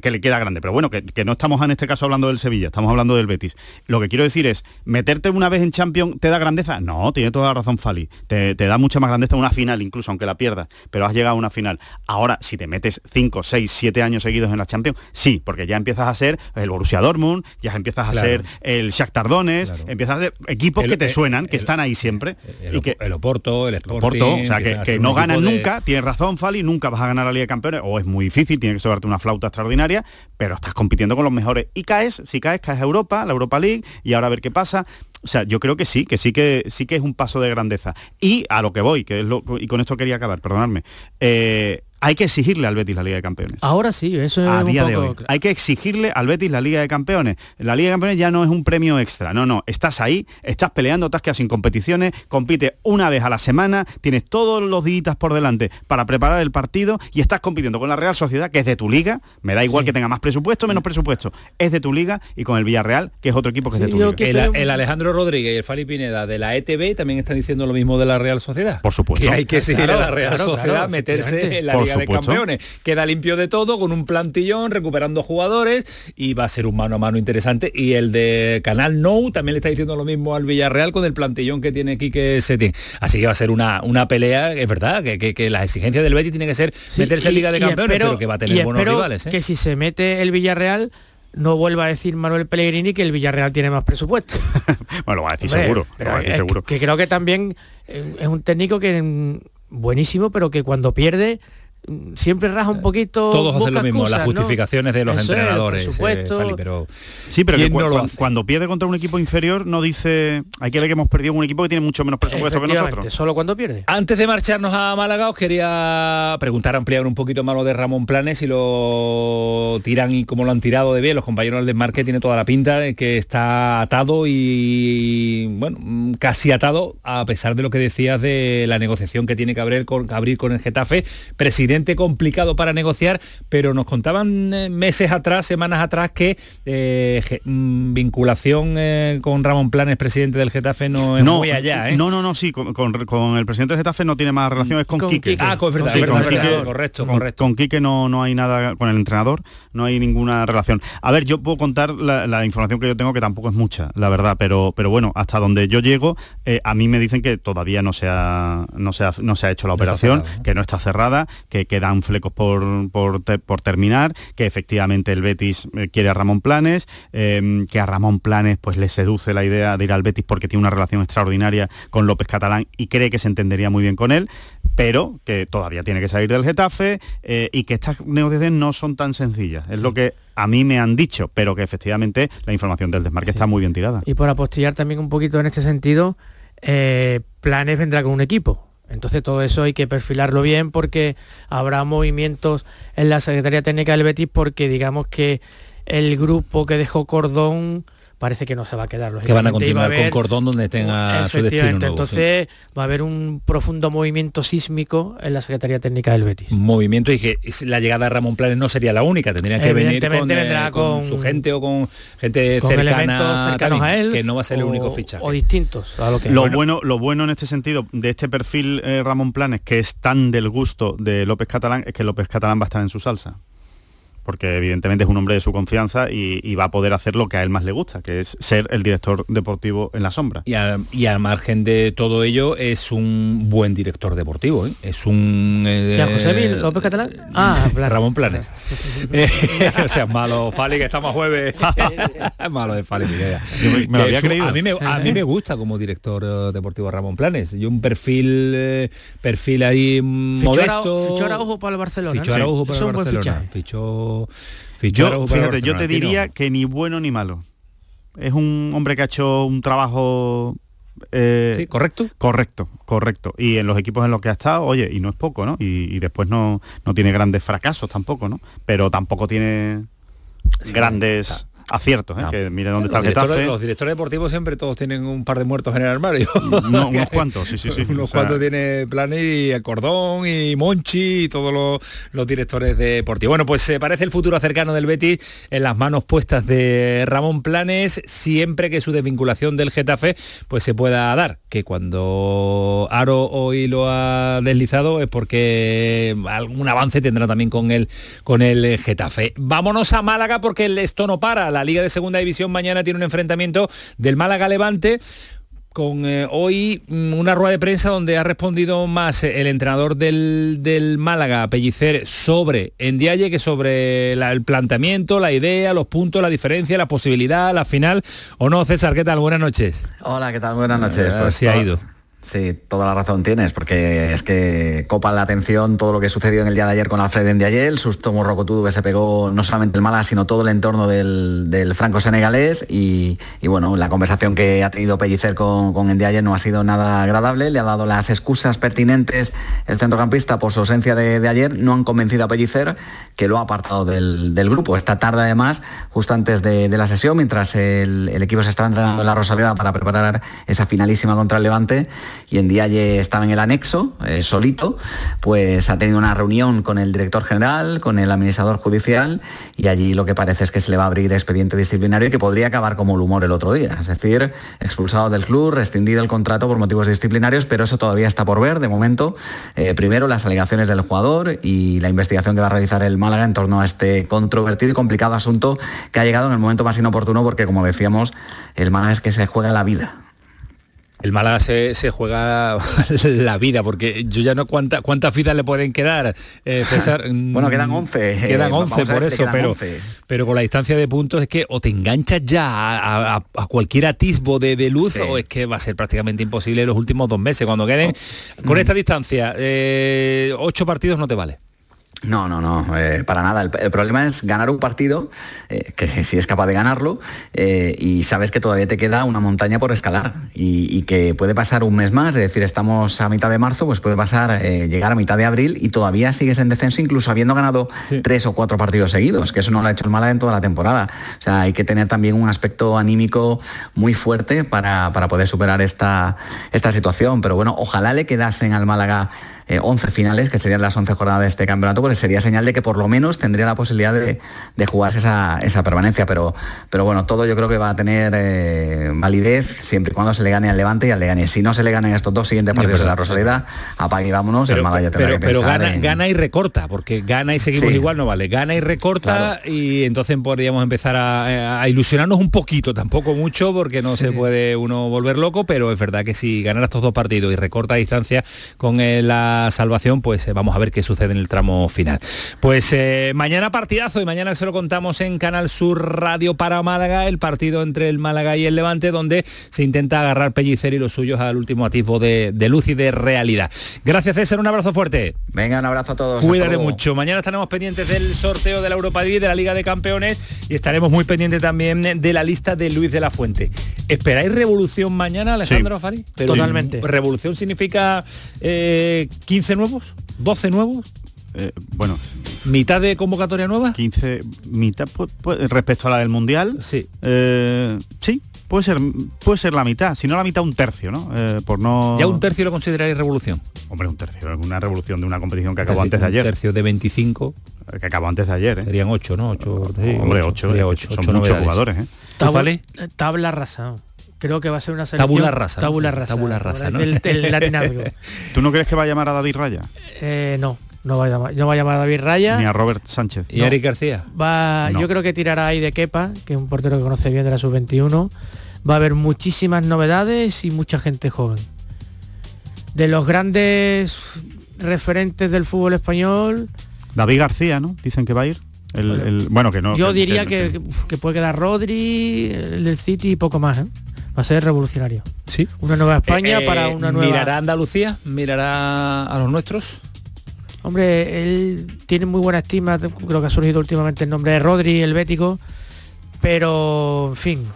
que le queda grande, pero bueno, que, que no estamos en este caso hablando del Sevilla, estamos hablando del Betis. Lo que quiero decir es, ¿meterte una vez en Champions te da grandeza? No, tiene toda la razón Fali, te, te da mucha más grandeza una final incluso, aunque la pierdas, pero has llegado a una final. Ahora, si te metes 5, 6, 7 años seguidos en la Champions, sí, porque ya empiezas a ser el Borussia Dortmund, ya empiezas a Claro. ser el Shakhtar Donetsk, empiezas a ser equipos El- que te el- suenan, que están ahí siempre. el, y que, el Oporto, el Sporting, Oporto, o sea, que, no ganan de- nunca, tienes razón, Fali, nunca vas a ganar la Liga de Campeones, o es muy difícil, tiene que sobrarte una flauta extraordinaria, pero estás compitiendo con los mejores. Y caes, si caes, caes Europa, la Europa League, y ahora a ver qué pasa. O sea, yo creo que sí, que sí que sí que es un paso de grandeza. Y a lo que voy, que es lo, y con esto quería acabar, perdonadme. eh, hay que exigirle al Betis la Liga de Campeones. Ahora sí, eso es A un día de hoy. Hay que exigirle al Betis la Liga de Campeones. La Liga de Campeones ya no es un premio extra. No, no. Estás ahí, estás peleando, te has quedado sin competiciones, compite una vez a la semana, tienes todos los días por delante para preparar el partido y estás compitiendo con la Real Sociedad, que es de tu liga. Me da igual que tenga más presupuesto o menos presupuesto. Es de tu liga y con el Villarreal, que es otro equipo que es de tu liga. El, el Alejandro Rodríguez y el Fali Pineda de la ETB también están diciendo lo mismo de la Real Sociedad. Por supuesto. Que hay que seguir Claro, a la Real claro, Sociedad claro, meterse en la Por Liga de. Campeones. Queda limpio de todo, con un plantillón, recuperando jugadores y va a ser un mano a mano interesante. Y el de Canal No también le está diciendo lo mismo al Villarreal con el plantillón que tiene Quique Setién. Así que va a ser una, una pelea, es verdad, que, que, que la exigencia del Betis tiene que ser Sí, meterse en Liga de Campeones, espero- pero que va a y tener buenos rivales. ¿eh? Que si se mete el Villarreal, no vuelva a decir Manuel Pellegrini que el Villarreal tiene más presupuesto. Bueno, lo va a decir Hombre, seguro. Lo pero va a decir es seguro. Que creo que también eh, es un técnico que mm, buenísimo, pero que cuando pierde siempre raja un poquito. Todos hacen lo mismo, las justificaciones de los Eso es, entrenadores, eh. Fali, pero Sí, pero que ¿quién cu- no lo cuan- hace? cuando pierde contra un equipo inferior no dice, hay que ver que hemos perdido un equipo que tiene mucho menos presupuesto que nosotros. solo cuando pierde. Antes de marcharnos a Málaga, os quería preguntar, ampliar un poquito más lo de Ramón Planes y lo tiran y cómo lo han tirado de bien. Los compañeros del desmarque tiene toda la pinta de que está atado y, bueno, mm, casi atado, a pesar de lo que decías de la negociación que tiene que abrir con, abrir con el Getafe. Presidente complicado para negociar, pero nos contaban eh, meses atrás, semanas atrás, que eh, mm, vinculación eh, con Ramón Planes, presidente del Getafe, no es muy allá. ¿eh? No, no, no, sí, con, con- con el presidente de Getafe no tiene más relación, es con, Con Quique. Quique. Ah, con- verdad, Sí, verdad, con verdad, Quique- correcto, con- correcto. Con Quique no, no hay nada, con el entrenador no hay ninguna relación. A ver, yo puedo contar la, la información que yo tengo, que tampoco es mucha, la verdad, pero, pero bueno, hasta donde yo llego, a mí me dicen que todavía no se ha, no se ha, no se ha hecho la No operación, cerrado, que no está cerrada, que quedan flecos por, por, te- por terminar, que efectivamente el Betis eh, quiere a Ramón Planes, eh, que a Ramón Planes pues le seduce la idea de ir al Betis porque tiene una relación extraordinaria con López Catalán y cree que se entendería muy bien con él, pero que todavía tiene que salir del Getafe eh, y que estas negociaciones no son tan sencillas. Es lo que a mí me han dicho, pero que efectivamente la información del desmarque está muy bien tirada. Y por apostillar también un poquito en este sentido, eh, Planes vendrá con un equipo. Entonces todo eso hay que perfilarlo bien porque habrá movimientos en la Secretaría Técnica del Betis porque digamos que el grupo que dejó Cordón parece que no se va a quedar. Que van a va continuar haber- con Cordón donde tenga su destino nuevo, entonces va a haber un profundo movimiento sísmico en la Secretaría Técnica del Betis. movimiento y que la llegada de Ramón Planes no sería la única, tendrían que venir con, eh, vendrá con con- su gente o con gente con cercana cercanos también, a él que no va a ser el único fichaje. o distintos a lo que Lo bueno, lo bueno en este sentido de este perfil eh, Ramón Planes, que es tan del gusto de López Catalán, es que López Catalán va a estar en su salsa. Porque evidentemente es un hombre de su confianza y, y va a poder hacer lo que a él más le gusta, que es ser el director deportivo en la sombra. Y, a- y al margen de todo ello es un buen director deportivo, ¿eh? es un... eh, ¿Quién, José Vil López Catalán? Ah, Planes. Ramón Planes. Eh, o sea, malo, Fali, que estamos jueves. es malo de Fali, mi idea. Yo me- me lo Que había es un- creído. A mí me, a mí me gusta como director eh, deportivo Ramón Planes. Y un perfil eh, perfil ahí mm, Fichó modesto. Fichó Araujo para el Barcelona, Fichó. Araujo para el Barcelona. fichaje. Yo, fíjate, yo te diría que ni bueno ni malo. Es un hombre que ha hecho un trabajo... eh, Sí, correcto. Correcto, correcto. Y en los equipos en los que ha estado, oye, y no es poco, ¿no? Y, y después no, no tiene grandes fracasos tampoco, ¿no? Pero tampoco tiene grandes aciertos, ¿eh? Que mire dónde está Los el Getafe. los directores deportivos siempre todos tienen un par de muertos en el armario. No, unos cuantos, sí, sí, sí. unos O sea- cuantos tiene Planes y el Cordón y Monchi y todos los, los directores deportivos. Bueno, pues se parece el futuro cercano del Betis en las manos puestas de Ramón Planes, siempre que su desvinculación del Getafe pues se pueda dar. Que cuando Aro hoy lo ha deslizado es porque algún avance tendrá también con el, con el Getafe. Vámonos a Málaga porque esto no para. La Liga de Segunda División mañana tiene un enfrentamiento del Málaga Levante con eh, hoy mm, una rueda de prensa donde ha respondido más eh, el entrenador del, del Málaga, Pellicer, sobre Endiaye que sobre la- el planteamiento, la idea, los puntos, la diferencia, la posibilidad, la final. ¿O no, César? ¿Qué tal? Buenas noches. Hola, ¿qué tal? Buenas noches. Así ha ido. Sí, toda la razón tienes, porque es que copa la atención todo lo que sucedió en el día de ayer con Alfred Ndiaye, el susto morrocotudo que se pegó no solamente el Málaga, sino todo el entorno del, franco-senegalés y, bueno, la conversación que ha tenido Pellicer con, con Ndiaye no ha sido nada agradable, le ha dado las excusas pertinentes el centrocampista por su ausencia de, ayer, no han convencido a Pellicer que lo ha apartado del, grupo. Esta tarde además, justo antes de, de la sesión, mientras el, el equipo se estaba entrenando en la Rosaleda para preparar esa finalísima contra el Levante, y en Dialle estaba en el anexo, eh, solito, pues ha tenido una reunión con el director general, con el administrador judicial, y allí lo que parece es que se le va a abrir expediente disciplinario y que podría acabar como el humor el otro día, es decir, expulsado del club, rescindido el contrato por motivos disciplinarios, pero eso todavía está por ver, de momento, eh, primero las alegaciones del jugador y la investigación que va a realizar el Málaga en torno a este controvertido y complicado asunto que ha llegado en el momento más inoportuno porque, como decíamos, el Málaga es que se juega la vida. El Málaga se, se juega la vida, porque yo ya no cuánta, cuántas vidas le pueden quedar, eh, César. Bueno, quedan 11, Quedan eh, 11 a ver por si le eso, quedan pero, 11. pero con la distancia de puntos es que o te enganchas ya a, a- a cualquier atisbo de, de luz Sí. o es que va a ser prácticamente imposible los últimos dos meses. Cuando queden con esta distancia, eh, ocho partidos no te vale. No, no, no, eh, para nada. El, el problema es ganar un partido, eh, que si es capaz de ganarlo, eh, y sabes que todavía te queda una montaña por escalar y, y que puede pasar un mes más, es decir, estamos a mitad de marzo, pues puede pasar, llegar a mitad de abril y todavía sigues en descenso, incluso habiendo ganado tres o cuatro partidos seguidos, que eso no lo ha hecho el Málaga en toda la temporada. O sea, hay que tener también un aspecto anímico muy fuerte para, para poder superar esta, esta situación. Pero bueno, ojalá le quedasen al Málaga eh, 11 finales, que serían las 11 jornadas de este campeonato, porque sería señal de que por lo menos tendría la posibilidad de, de jugarse esa, esa permanencia. Pero, pero bueno, todo yo creo que va a tener eh, validez siempre y cuando se le gane al Levante y al Leganés. Si no se le ganan estos dos siguientes partidos de la Rosaleda, apague y vámonos, el Málaga ya tendrá pero, que pero gana, en- gana y recorta, porque gana y seguimos Sí. igual no vale. Gana y recorta y entonces podríamos empezar a, a ilusionarnos un poquito, tampoco mucho, porque no se puede uno volver loco, pero es verdad que si ganara estos dos partidos y recorta distancia con el la salvación, pues eh, vamos a ver qué sucede en el tramo final. Pues eh, mañana partidazo y mañana se lo contamos en Canal Sur Radio para Málaga, el partido entre el Málaga y el Levante, donde se intenta agarrar Pellicer y los suyos al último atisbo de, de luz y de realidad. Gracias César, un abrazo fuerte. Venga, un abrazo a todos. Cuídate mucho. Mañana estaremos pendientes del sorteo de la Europa League, de la Liga de Campeones y estaremos muy pendientes también de la lista de Luis de la Fuente. ¿Esperáis revolución mañana, Alejandro Sí. Fari? Totalmente. ¿Revolución significa eh, 15 nuevos? ¿12 nuevos? Eh, bueno, ¿Mitad de convocatoria nueva? 15, mitad, pu- pu- respecto a la del Mundial, sí, sí, puede ser, puede ser la mitad, si no la mitad un tercio, ¿no? Eh, por no... ¿Ya un tercio lo consideráis revolución? Hombre, un tercio, una revolución de una competición que acabó tercio- antes de un ayer. tercio de 25. Que acabó antes de ayer, ¿eh? Serían 8, ¿no? 8, Hombre, ocho, sería eh, ocho, son ocho muchos novedades. jugadores, ¿eh? ¿Tú, Tabu- Fali? tabla rasa. Creo que va a ser una selección. Tabula rasa, ¿no? Tabula rasa. Tabula rasa, ¿no? es del- del latinazgo. ¿Tú no crees que va a llamar a David Raya? Eh, no, no va a llamar, no va a llamar a David Raya. Ni a Robert Sánchez. ¿Y Eric García? Va, No. Yo creo que tirará ahí de Kepa, que es un portero que conoce bien de la sub-21. Va a haber muchísimas novedades y mucha gente joven. De los grandes referentes del fútbol español, David García, ¿no? Dicen que va a ir. El, el- bueno, que no. yo que- diría que- que, que puede quedar Rodri, el del City y poco más. ¿eh? Va a ser revolucionario. Sí. Una nueva España Eh, para una nueva... ¿Mirará a Andalucía? ¿Mirará a los nuestros? Hombre, él tiene muy buena estima, creo que ha surgido últimamente el nombre de Rodri, el bético, pero en fin,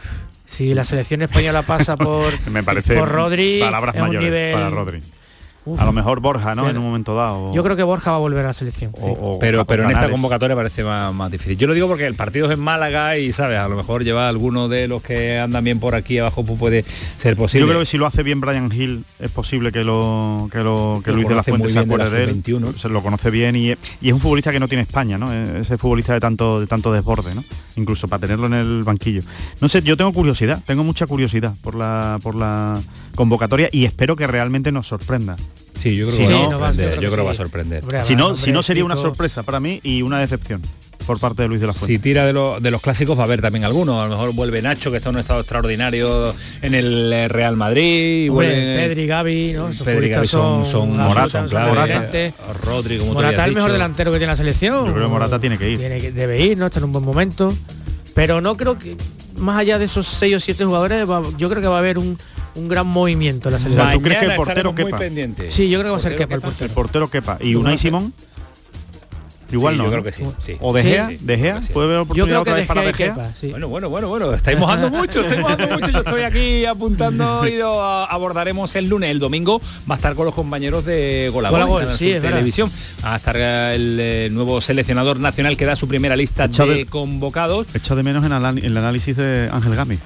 si la selección española pasa por, Me parece por Rodri, palabras es un mayores nivel- para Rodri. Uf. A lo mejor Borja, ¿no? Pero- En un momento dado. Yo creo que Borja va a volver a la selección. sí. o- pero o pero en esta convocatoria parece más, más difícil. Yo lo digo porque el partido es en Málaga y, ¿sabes? A lo mejor lleva alguno de los que andan bien por aquí abajo pues puede ser posible. Yo creo que si lo hace bien Brian Hill es posible que lo que lo que Lo Luis de la Fuente muy se de acuerde de él. sub-21. Se lo conoce bien y, y es un futbolista que no tiene España, ¿no? Eh, Ese futbolista de tanto de tanto desborde, ¿no? Incluso para tenerlo en el banquillo. No sé, yo tengo curiosidad, tengo mucha curiosidad por la por la convocatoria y espero que realmente nos sorprenda. Sí, yo creo Si que va a sorprender. yo Yo creo que va a sorprender. Hombre, Si no, si no sería una sorpresa para mí y una decepción por parte de Luis de la Fuente. Si tira de, lo- de los clásicos va a haber también algunos. A lo mejor vuelve Nacho, que está en un estado extraordinario en el Real Madrid. y Hombre, vuelve- Pedri, Gavi, ¿no? Esos Pedri y Gavi futbolistas son, son Morata, son claro. referentes. Rodri, como Morata es el mejor dicho. delantero que tiene la selección. Yo creo que Morata tiene que ir. Tiene que- debe ir, ¿no? Está en un buen momento. Pero no creo que, más allá de esos seis o siete jugadores, va- yo creo que va a haber un, un gran movimiento en la selección. ¿tú crees que el portero estaremos muy quepa? pendientes. Sí, yo creo que va a ser Portero Kepa el Kepa. El portero. portero quepa. ¿Y Unai Simón? Igual Sí, no. yo creo que sí, sí. ¿O De Gea? sí. ¿De Gea? Sí. ¿Puede haber Yo oportunidad creo que otra de vez para De Gea? Sí. Bueno, bueno, bueno, bueno, estáis mojando mucho, estáis mojando mucho. Yo estoy aquí apuntando y lo abordaremos el lunes. El domingo va a estar con los compañeros de Gol a Gol a Gol, Gol, en Canal sí, Sur es verdad. Televisión. Va a estar eh, el eh, nuevo seleccionador nacional que da su primera lista Echa de de- convocados. Echa de menos en el, el análisis de Ángel Gami,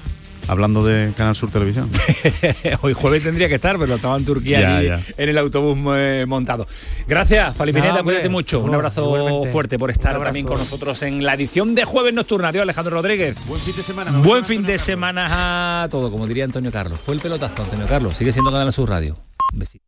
hablando de Canal Sur Televisión. Hoy jueves tendría que estar, pero estaba en Turquía Ya, allí ya. en el autobús eh, montado. Gracias, Falipineta, hombre. cuídate mucho. Un No, abrazo igualmente. fuerte por estar también con nosotros en la edición de Jueves Nocturna. Adiós, Alejandro Rodríguez. Buen fin de semana. Buen fin de semana a todo, como diría Antonio Carlos. Fue el pelotazo, Antonio Carlos. Sigue siendo Canal Sur Radio. Un besito.